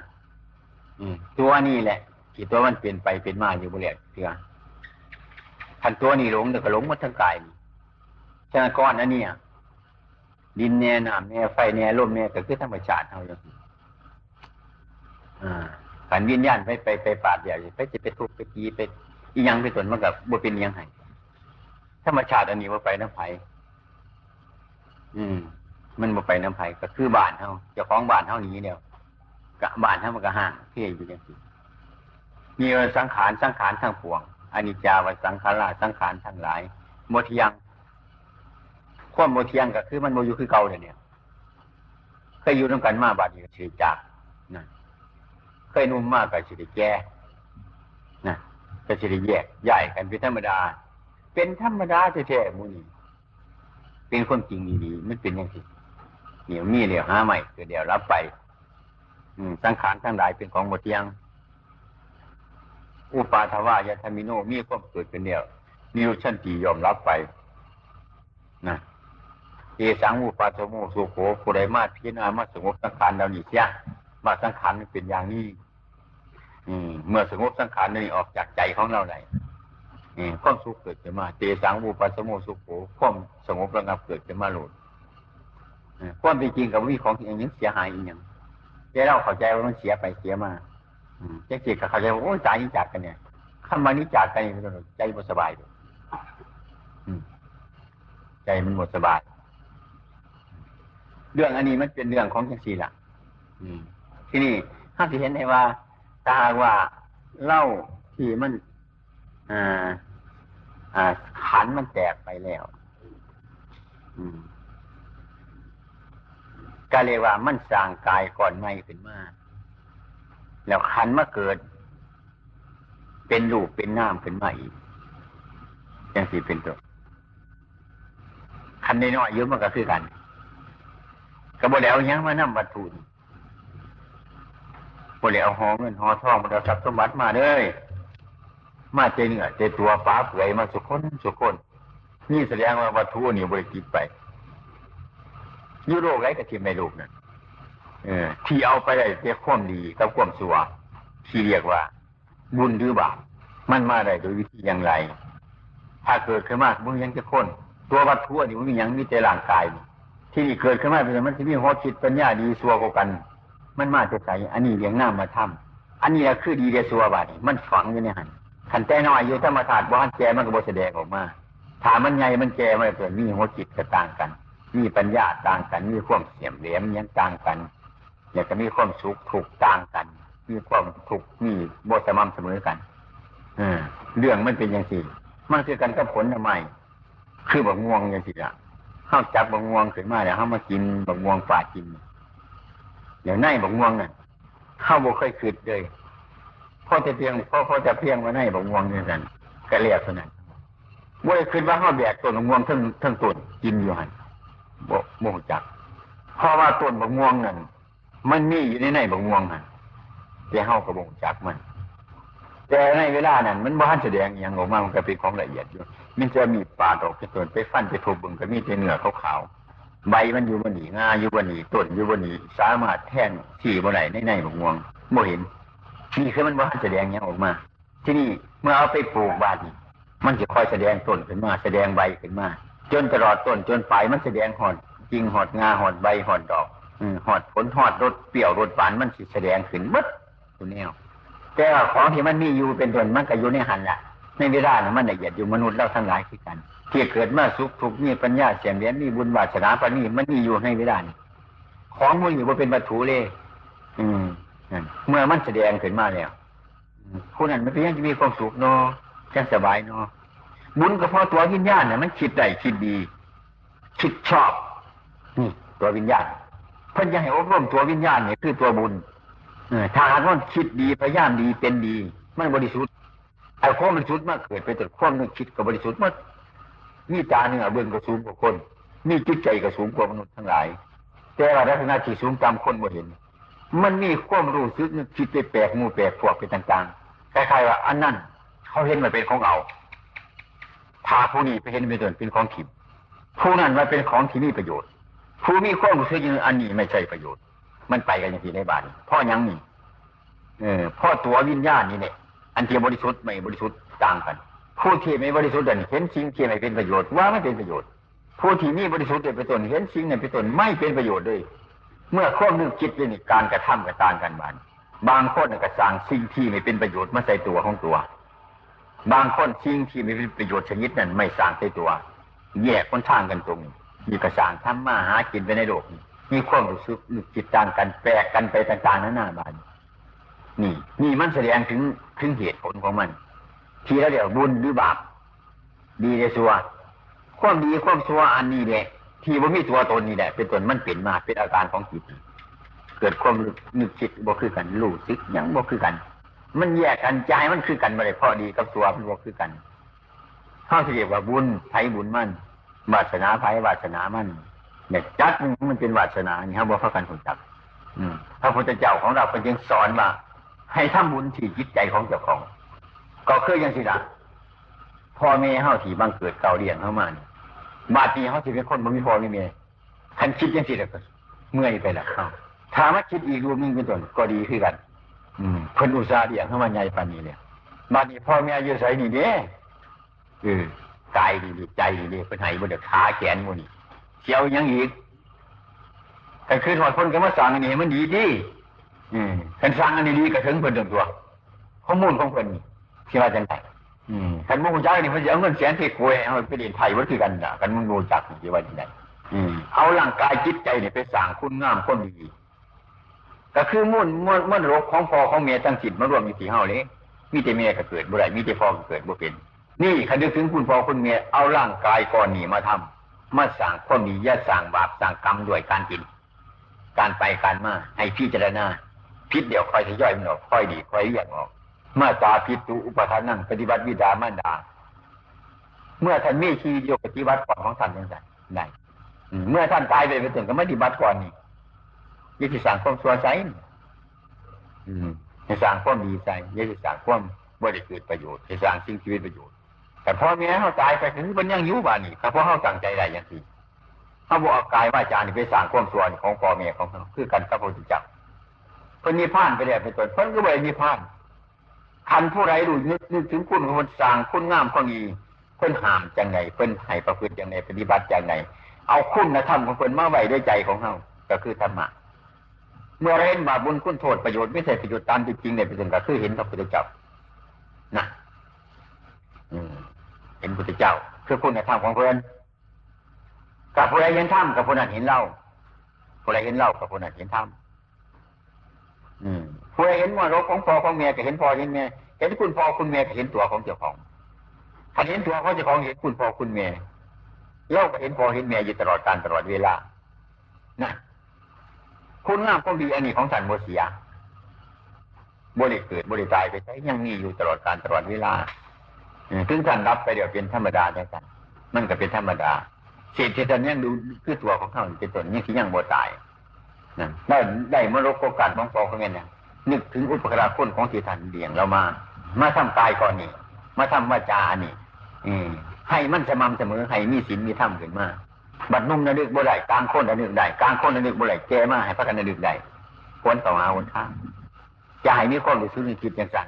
ตัวนี้แหละที่ตัวมันเปลี่ยนไปเป็นมาอยู่บริเวณเถื่อทันตัวนี้หลงเดี๋ยวก็หลงหมดทั้งกายนี่ฉะนั้นก้อนอันเนี้ยดินแน่น้ำแน่ไฟแน่ลมแน่ก็คือธรรมชาติเท่าอย่างนี้อ่าขันวิญญาณไปไปไปปาดใหญ่ไปจะไปทุบไปตีไปอียังไปตนมันกับบ่เป็นอิหยังไงธรรมชาติอันนี้ว่าไปน้ำไผ่อืม มันบ่ไปน้ำไผ่ก็คือบ้านเฮาเจ้าของบ้านเฮานี้เดียวกะบ้านเฮามันก็ห่างเพียอยู่อย่างนี้มีสังขารสังขารทั้งปวงอนิจจา วต สังขาราสังขารทั้งหลายบ่เที่ยงความบ่เที่ยงก็คือมันบ่อยู่คือเก่าเนี่ยเคยอยู่ร่วมกันมาบาดนี้ก็สิจากนะเคยหนุ่มมาก็สิได้แก่นะก็สิได้แยกย้ายกันเป็นธรรมดา เป็นธรรมดาแท้ๆหมูนี่เป็นคนจริงดีๆมันเป็นอย่างที่ เหนียวมีเหลียวหาใหม่คือเดี๋ยวรับไป อืมสังขารทั้งหลายเป็นของโมเทียง อุปาทวายาธมิโนมีความเกิดเป็นเดียวนิวชันตียอมรับไปนะเอสังอุปาทโมสุโขผู้ใดมาพิจารณามาสงบสังขารเราหนีเสียมาสังขารเป็นอย่างนี้ อืม เมื่อสงบสังขารนี่ออกจากใจของเราไหนความสุขเกิดขึ้นมาเตสังอุปาทโมสุโขความสงบระงับเกิดขึ้นมาหลุด ความเป็นจริงกับวิของอย่างนี้เสียหายอีกอย่างแต่เราเข้าใจว่ามันเสียไปเสียมาจังสิกับเขาใจว่าโอ้ตายนี้จากกันเนี่ยขั้นมานี้จากกันใจมันสบายเลยใจมันหมดสบาย เรื่องอันนี้มันเป็นเรื่องของจังสีละที่นี่ถ้าที่เห็นได้ว่าถ้าว่าเล่าที่มันอ่า อ่าขันมันแตกไปแล้ว อืม ก็เรียกว่ามันสร้างกายก่อนไม่ขึ้นมาแล้วขันมาเกิด เป็นรูปเป็นน้ำขึ้นมาอีกยังสี่เป็นตัวขันใน้อยเยอะมันก็คือกันก็บ่แล้วยังมานั่วัตถุบ่แล้วหอเงินหอทองมาเอาทรัพย์สมบัติมาเลยมาเจเนื้อเจตัวป้าเปื่อยมาสุคนสุคนนี่แสดงว่าวัตถุนี่บริกิตไป ยุโรกไรกับทีมในโลกนั่นเออ ที่เอาไปได้เจ้าความดีกับความสัวที่เรียกว่า บุญหรือบาปมันมาได้โดยวิธีอย่างไร ถ้าเกิดขึ้นมามึงยังจะค้นตัววัตถุนี่มันยังมีแต่ร่างกายที่นี่เกิดขึ้นมาเป็นมันที่มีหัวคิดปัญญาดีสัวกกัน มันมาจะใส่อันนี้เลี้ยงหน้ามาทำอันนี้คือดีเดสัวบาดมันฝังอยู่ในหันขันแต่น้อยอยู่ธรรมธาตุบ้านแกมันก็บแสดงออกมาถามมันใหญ่มันแกมันเกิดมีหัวจิตก็ต่างกัน มีปัญญาต่างกันมีความเสียมเหลี่ยมยังต่างกันอยากจะมีความสุขถูกต่างกัน มีความถูกมีบทสม่ำเสมอกันอเรื่องมันเป็นอย่างสี่มันคือกันกับผลทำไมคือบักงวงอย่างสี่ละข้าวจับบักงวงขึ้นมาแล้วข้ามากินบักงวงฝากินเดี๋ยวในบักงวงน่ะข้าวบ่เคยคืดเลยพ่อจะเพียงพ่อพ่อจะเพียงมาในบักงวงอย่างนั้นก็เรียกเท่านั้นบ่ได้คืนว่าข้าวแบกต้นบักงวงทั้งทั้งต้นกินอยู่หัน บ่บ่จักเพราะว่าต้นบักงวงนั่นมันมีอยู่ในในบางม่วงฮะแต่เฮากระบงจักมัน แต่ในเวลานั้น มันบ้านแสดงอย่างออกมามันก็เป็นของละเอียดอยู่มันจะมีปาดออกเป็นส่วนไปฟันไปทุบบึงก็มีแต่เนื้อขาวๆใบมันอยู่บนนีงาอยู่บนนีต้นอยู่บนนีสามารถแท่งที่บนไหนในในบกม่วงโมเห็นนี่คือมันบ้านแสดงอย่างออกมา ที่นี่เมื่อเอาไปปลูกบ้านนี่มันจะคอยแสดงต้นขึ้นมา แสดงใบขึ้นมา จนตลอดต้นจนปลายมันแสดงหอดจริงหอดงาหอดใบหอดดอกหอดผลหอดรสเปรี้ยวรสหวานมันสิแสดงขึ้นหมดตัวแนวแต่ของที่มันมีอยู่เป็นต้นมันก็อยู่ในหันละในเวลานะมันละเอียดอยู่มนุษย์เราทั้งหลายคือกัน ที่เกิดมาสุขทุกข์มีปัญญาเสียงเรียนมีบุญวาสนาปานนี้มันมีอยู่ในเวลานี้ของมันอยู่ว่าเป็นวัตถุเลยอืมเมื่อมันแสดงขึ้นมาแล้วอืมผู้นั้นมันก็ยังจะมีความสุขเนาะยังสบายเนาะ บุญก็เพราะตัววิญญาณเนี่ยมันคิดได้คิดดี คิดชอบนี่ตัววิญญาณเพิ่นจะให้อบรมตัววิญญาณเนี่ยคือตัวบุญเออถ้าหากว่าคิดดีพยายามดีเป็นดี มันบริสุทธิ์ไอ้ความบริสุทธิ์มาเกิดไปจากความนึกคิดกับบริสุทธิ์มันมีตาเนื้อเบื้องก็สูงกว่าคนมีจิตใจก็สูงกว่ามนุษย์ทั้งหลาย แต่ว่าลักษณะที่สูงต่ำคนบ่เห็น มันมีความรู้สึกนึกคิดไปแปลกหมูแปลกพวกไปต่างๆคล้ายๆว่าอันนั้นเขาเห็นมันเป็นของเรา พาผู้นี้ไปเห็นเป็นส่วนเป็นของถิ่มผู้นั้นมันเป็นของที่มีประโยชน์ ผู้มีความรู้สึกอยังอันนี้ไม่ใช่ประโยชน์ มันไปกันอย่างที่ในบ้านพ่อยังนี่เออพ่อตัววิญญาณนี่เนี่ยอันที่บริสุทธิ์ไม่บริสุทธิ์ต่างกัน ผู้ที่ไม่บริสุทธิ์เห็นสิ่งที่ไม่เป็นประโยชน์ว่าไม่เป็นประโยชน์ ผู้ที่นี่บริสุทธิ์เป็นตนเห็นสิ่งนั้นเป็นตนไม่เป็นประโยชน์เลยเมื่อข้อนึกคิดเป็นการกระทำกระตานกันบ้านบางคนก็สร้างสิ่งที่ไม่เป็นประโยชน์มาใส่ตัวของตัว บางคนสิ่งที่ไม่เป็นประโยชน์ชนิดนั้นไม่สร้างใส่ตัว แยกคนทางกันตรงนี้มีกระสางทำมาหากินไปในโลกนี้มีความรู้สึกนึกจิตต่างกันแปลกกันไปต่างๆนั้นหน้าบานนี่ นี่มันแสดงถึงถึงเหตุผลของมัน ทีแล้วเดี๋ยวบุญหรือบาปดีในสัวความดีความสัวอันนี้แหละที่ว่ามีตัวตนนี่แหละเป็นตนมันเปลี่ยนมาเป็นอาการของจิต เกิดความนึกคิดบ่คือกันรู้สึกหยังบ่คือกัน มันแยกกันใจมันคือกันมาเลยพอดีกับตัวมันบ่คือกันข้าเรียกว่าบุญไผบุญมันวาสนาไผวาสนามันเนี่ยจัดมันเป็นวาสนานี่ครับว่าเข้ากันคนจักพระพุทธเจ้าของเราเป็นยังสอนว่าให้ทำบุญที่จิตใจของเจ้าของ ก็คือยังสิละพ่อแม่เฮาที่บังเกิดเก่าเลี้ยงเฮามานี่บาดนี้เฮาสิเป็นคนบ่มีพ่อมีแม่คันคิดยังสิล้วก็เมื่อยไปละเขาถ้ามาคิดอีกรูปหนึงเป็นต้นก็ดีคือกัน เพิ่นอุตส่าห์เลี้ยงเฮามาใหญ่ปานนี้เนี่ยบาดนี้พ่อแม่อยู่ไสนี่เด้เออกายดีใจดีเพิ่นให้บ่ได้ขาแขนบ่นี่เสียวยังอีกแต่คือถอดคนก็มาสั่งอันนี้มันดีดีอืมกันสั่งอันนี้ดีก็ถึงเพิ่นตัวตัวข้อมูลของเพิ่นนี่ที่ว่าจังไดอืมคันบ่ฮู้จักนี่เพิ่นสิเอาเงินแสนที่กวยเอาไปเล่นไผบ่คือกันน่ะกันมึงรู้จักนี่สิว่าจังไดอืมเอาร่างกายจิตใจนี่ไปสร้างคุณงามคนดี ก็คือมุ่นมุ่นมุ่นรกของพ่อของแม่ตั้งจิตมารวมอยู่ที่เฮาเลยมีแต่แม่ก็เกิดบ่ได้มีแต่พ่อก็เกิดบ่เป็น นี่คันนึกถึงคุณพ่อคุณแม่เอาร่างกายก่อนนี้มาทำมาสร้างความดีอย่าสร้างบาปสร้างกรรมด้วยการกิน การไปการมาให้พิจารณาพิษเดี๋ยวคอยทยอยมันออกคอยดีคอยเรียกออกเมื่อตาพิษตุอุปทานนั่งปฏิบัติวิดามารดา เมื่อท่านมีชีวิตอยู่ปฏิบัติก่อนของท่านยังไงได้เมื่อท่านตายไปเป็นต้นก็ไม่ปฏิบัติก่อนนี่ ยิ่งสั่งความสัวใสอืมให้สร้างความดีใจยิ่งสั่งความบ่ได้เกิดประโยชน์ให้สร้างสิ่งชีวิตประโยชน์ แต่พ่อแม่เขาตายไปถึงมันยังอยู่บ้านนี่แต่พ่อเขาตั้งใจได้อย่างที่เขาบอกกายว่าจานี่ไปสร้างความสัวนของพ่อแม่ของเขาคือกันกับพระพุทธเจ้าเพิ่นนิพพานไปแล้วเป็นต้นเพิ่นก็บ่ไปนิพพานคันผู้ไรรู้นึกนึกถึงคุณของคนสร้างคุณงามความดีเพิ่นห้ามจังไงเพิ่นให้ประพฤติจังไงปฏิบัติจังไงเอาคุณธรรมของเพิ่นมาไว้ด้วยใจของเขาก็คือธรรมะ เมื่อเรเห็นบาปบุญคุณโทษประโยชน์ไม่ใช่ประโยชน์ตามจริงในเป็นต้นก็คือเห็นพระพุทธเจ้านะอืเห็นพุทธเจ้า คือคุณธรรมของเพิ่อนกับผู้ใดเห็นธรรมกับผู้นั้นเห็นเล่าผู้ใดเห็นเล่ากับผู้นั้นเห็นธรรมอืมผู้ใดเห็นว่ารกของพ่อของแม่ก็เห็นพ่อเห็นแม่เห็นคุณพ่อคุณแม่ก็เห็นตัวของเจ้าของถ้าเห็นตัวของเจ้าของเห็นคุณพ่อคุณแม่เราก็เห็นพ่อเห็นแม่อยู่ตลอดการตลอดเวลานะ คุณงามความดีอันนี้ของสันโมเสียบริเกิดบริตายไปใช้ยังมีอยู่ตลอดการตลอดเวลาถึงท่านรับไปเดี๋ยวเป็นธรรมดาได้กันมันก็เป็นธรรมดาสิ่งที่ท่านยังดูคือตัวของเขาเป็นต้นยังที่ยังบ่ตายนะได้ได้มรดกโอกาสของพ่อของแม่เนี่ยนึกถึงอุปการะคุณของที่ท่านเลี้ยงเรามา มาทำกายก่อนนี่มาทำวาจานี่ อืให้มันสม่ำเสมอให้มีศีลมีธรรมขึ้นมา บัดนุ่มระลึกบ่ได้กลางคนระลึกได้กลางคนระลึกบ่ได้แก่มาให้พักกันระลึกได้ควรต่อหาหนทางจะให้มีความรู้สึกนึกคิดอย่างสั่น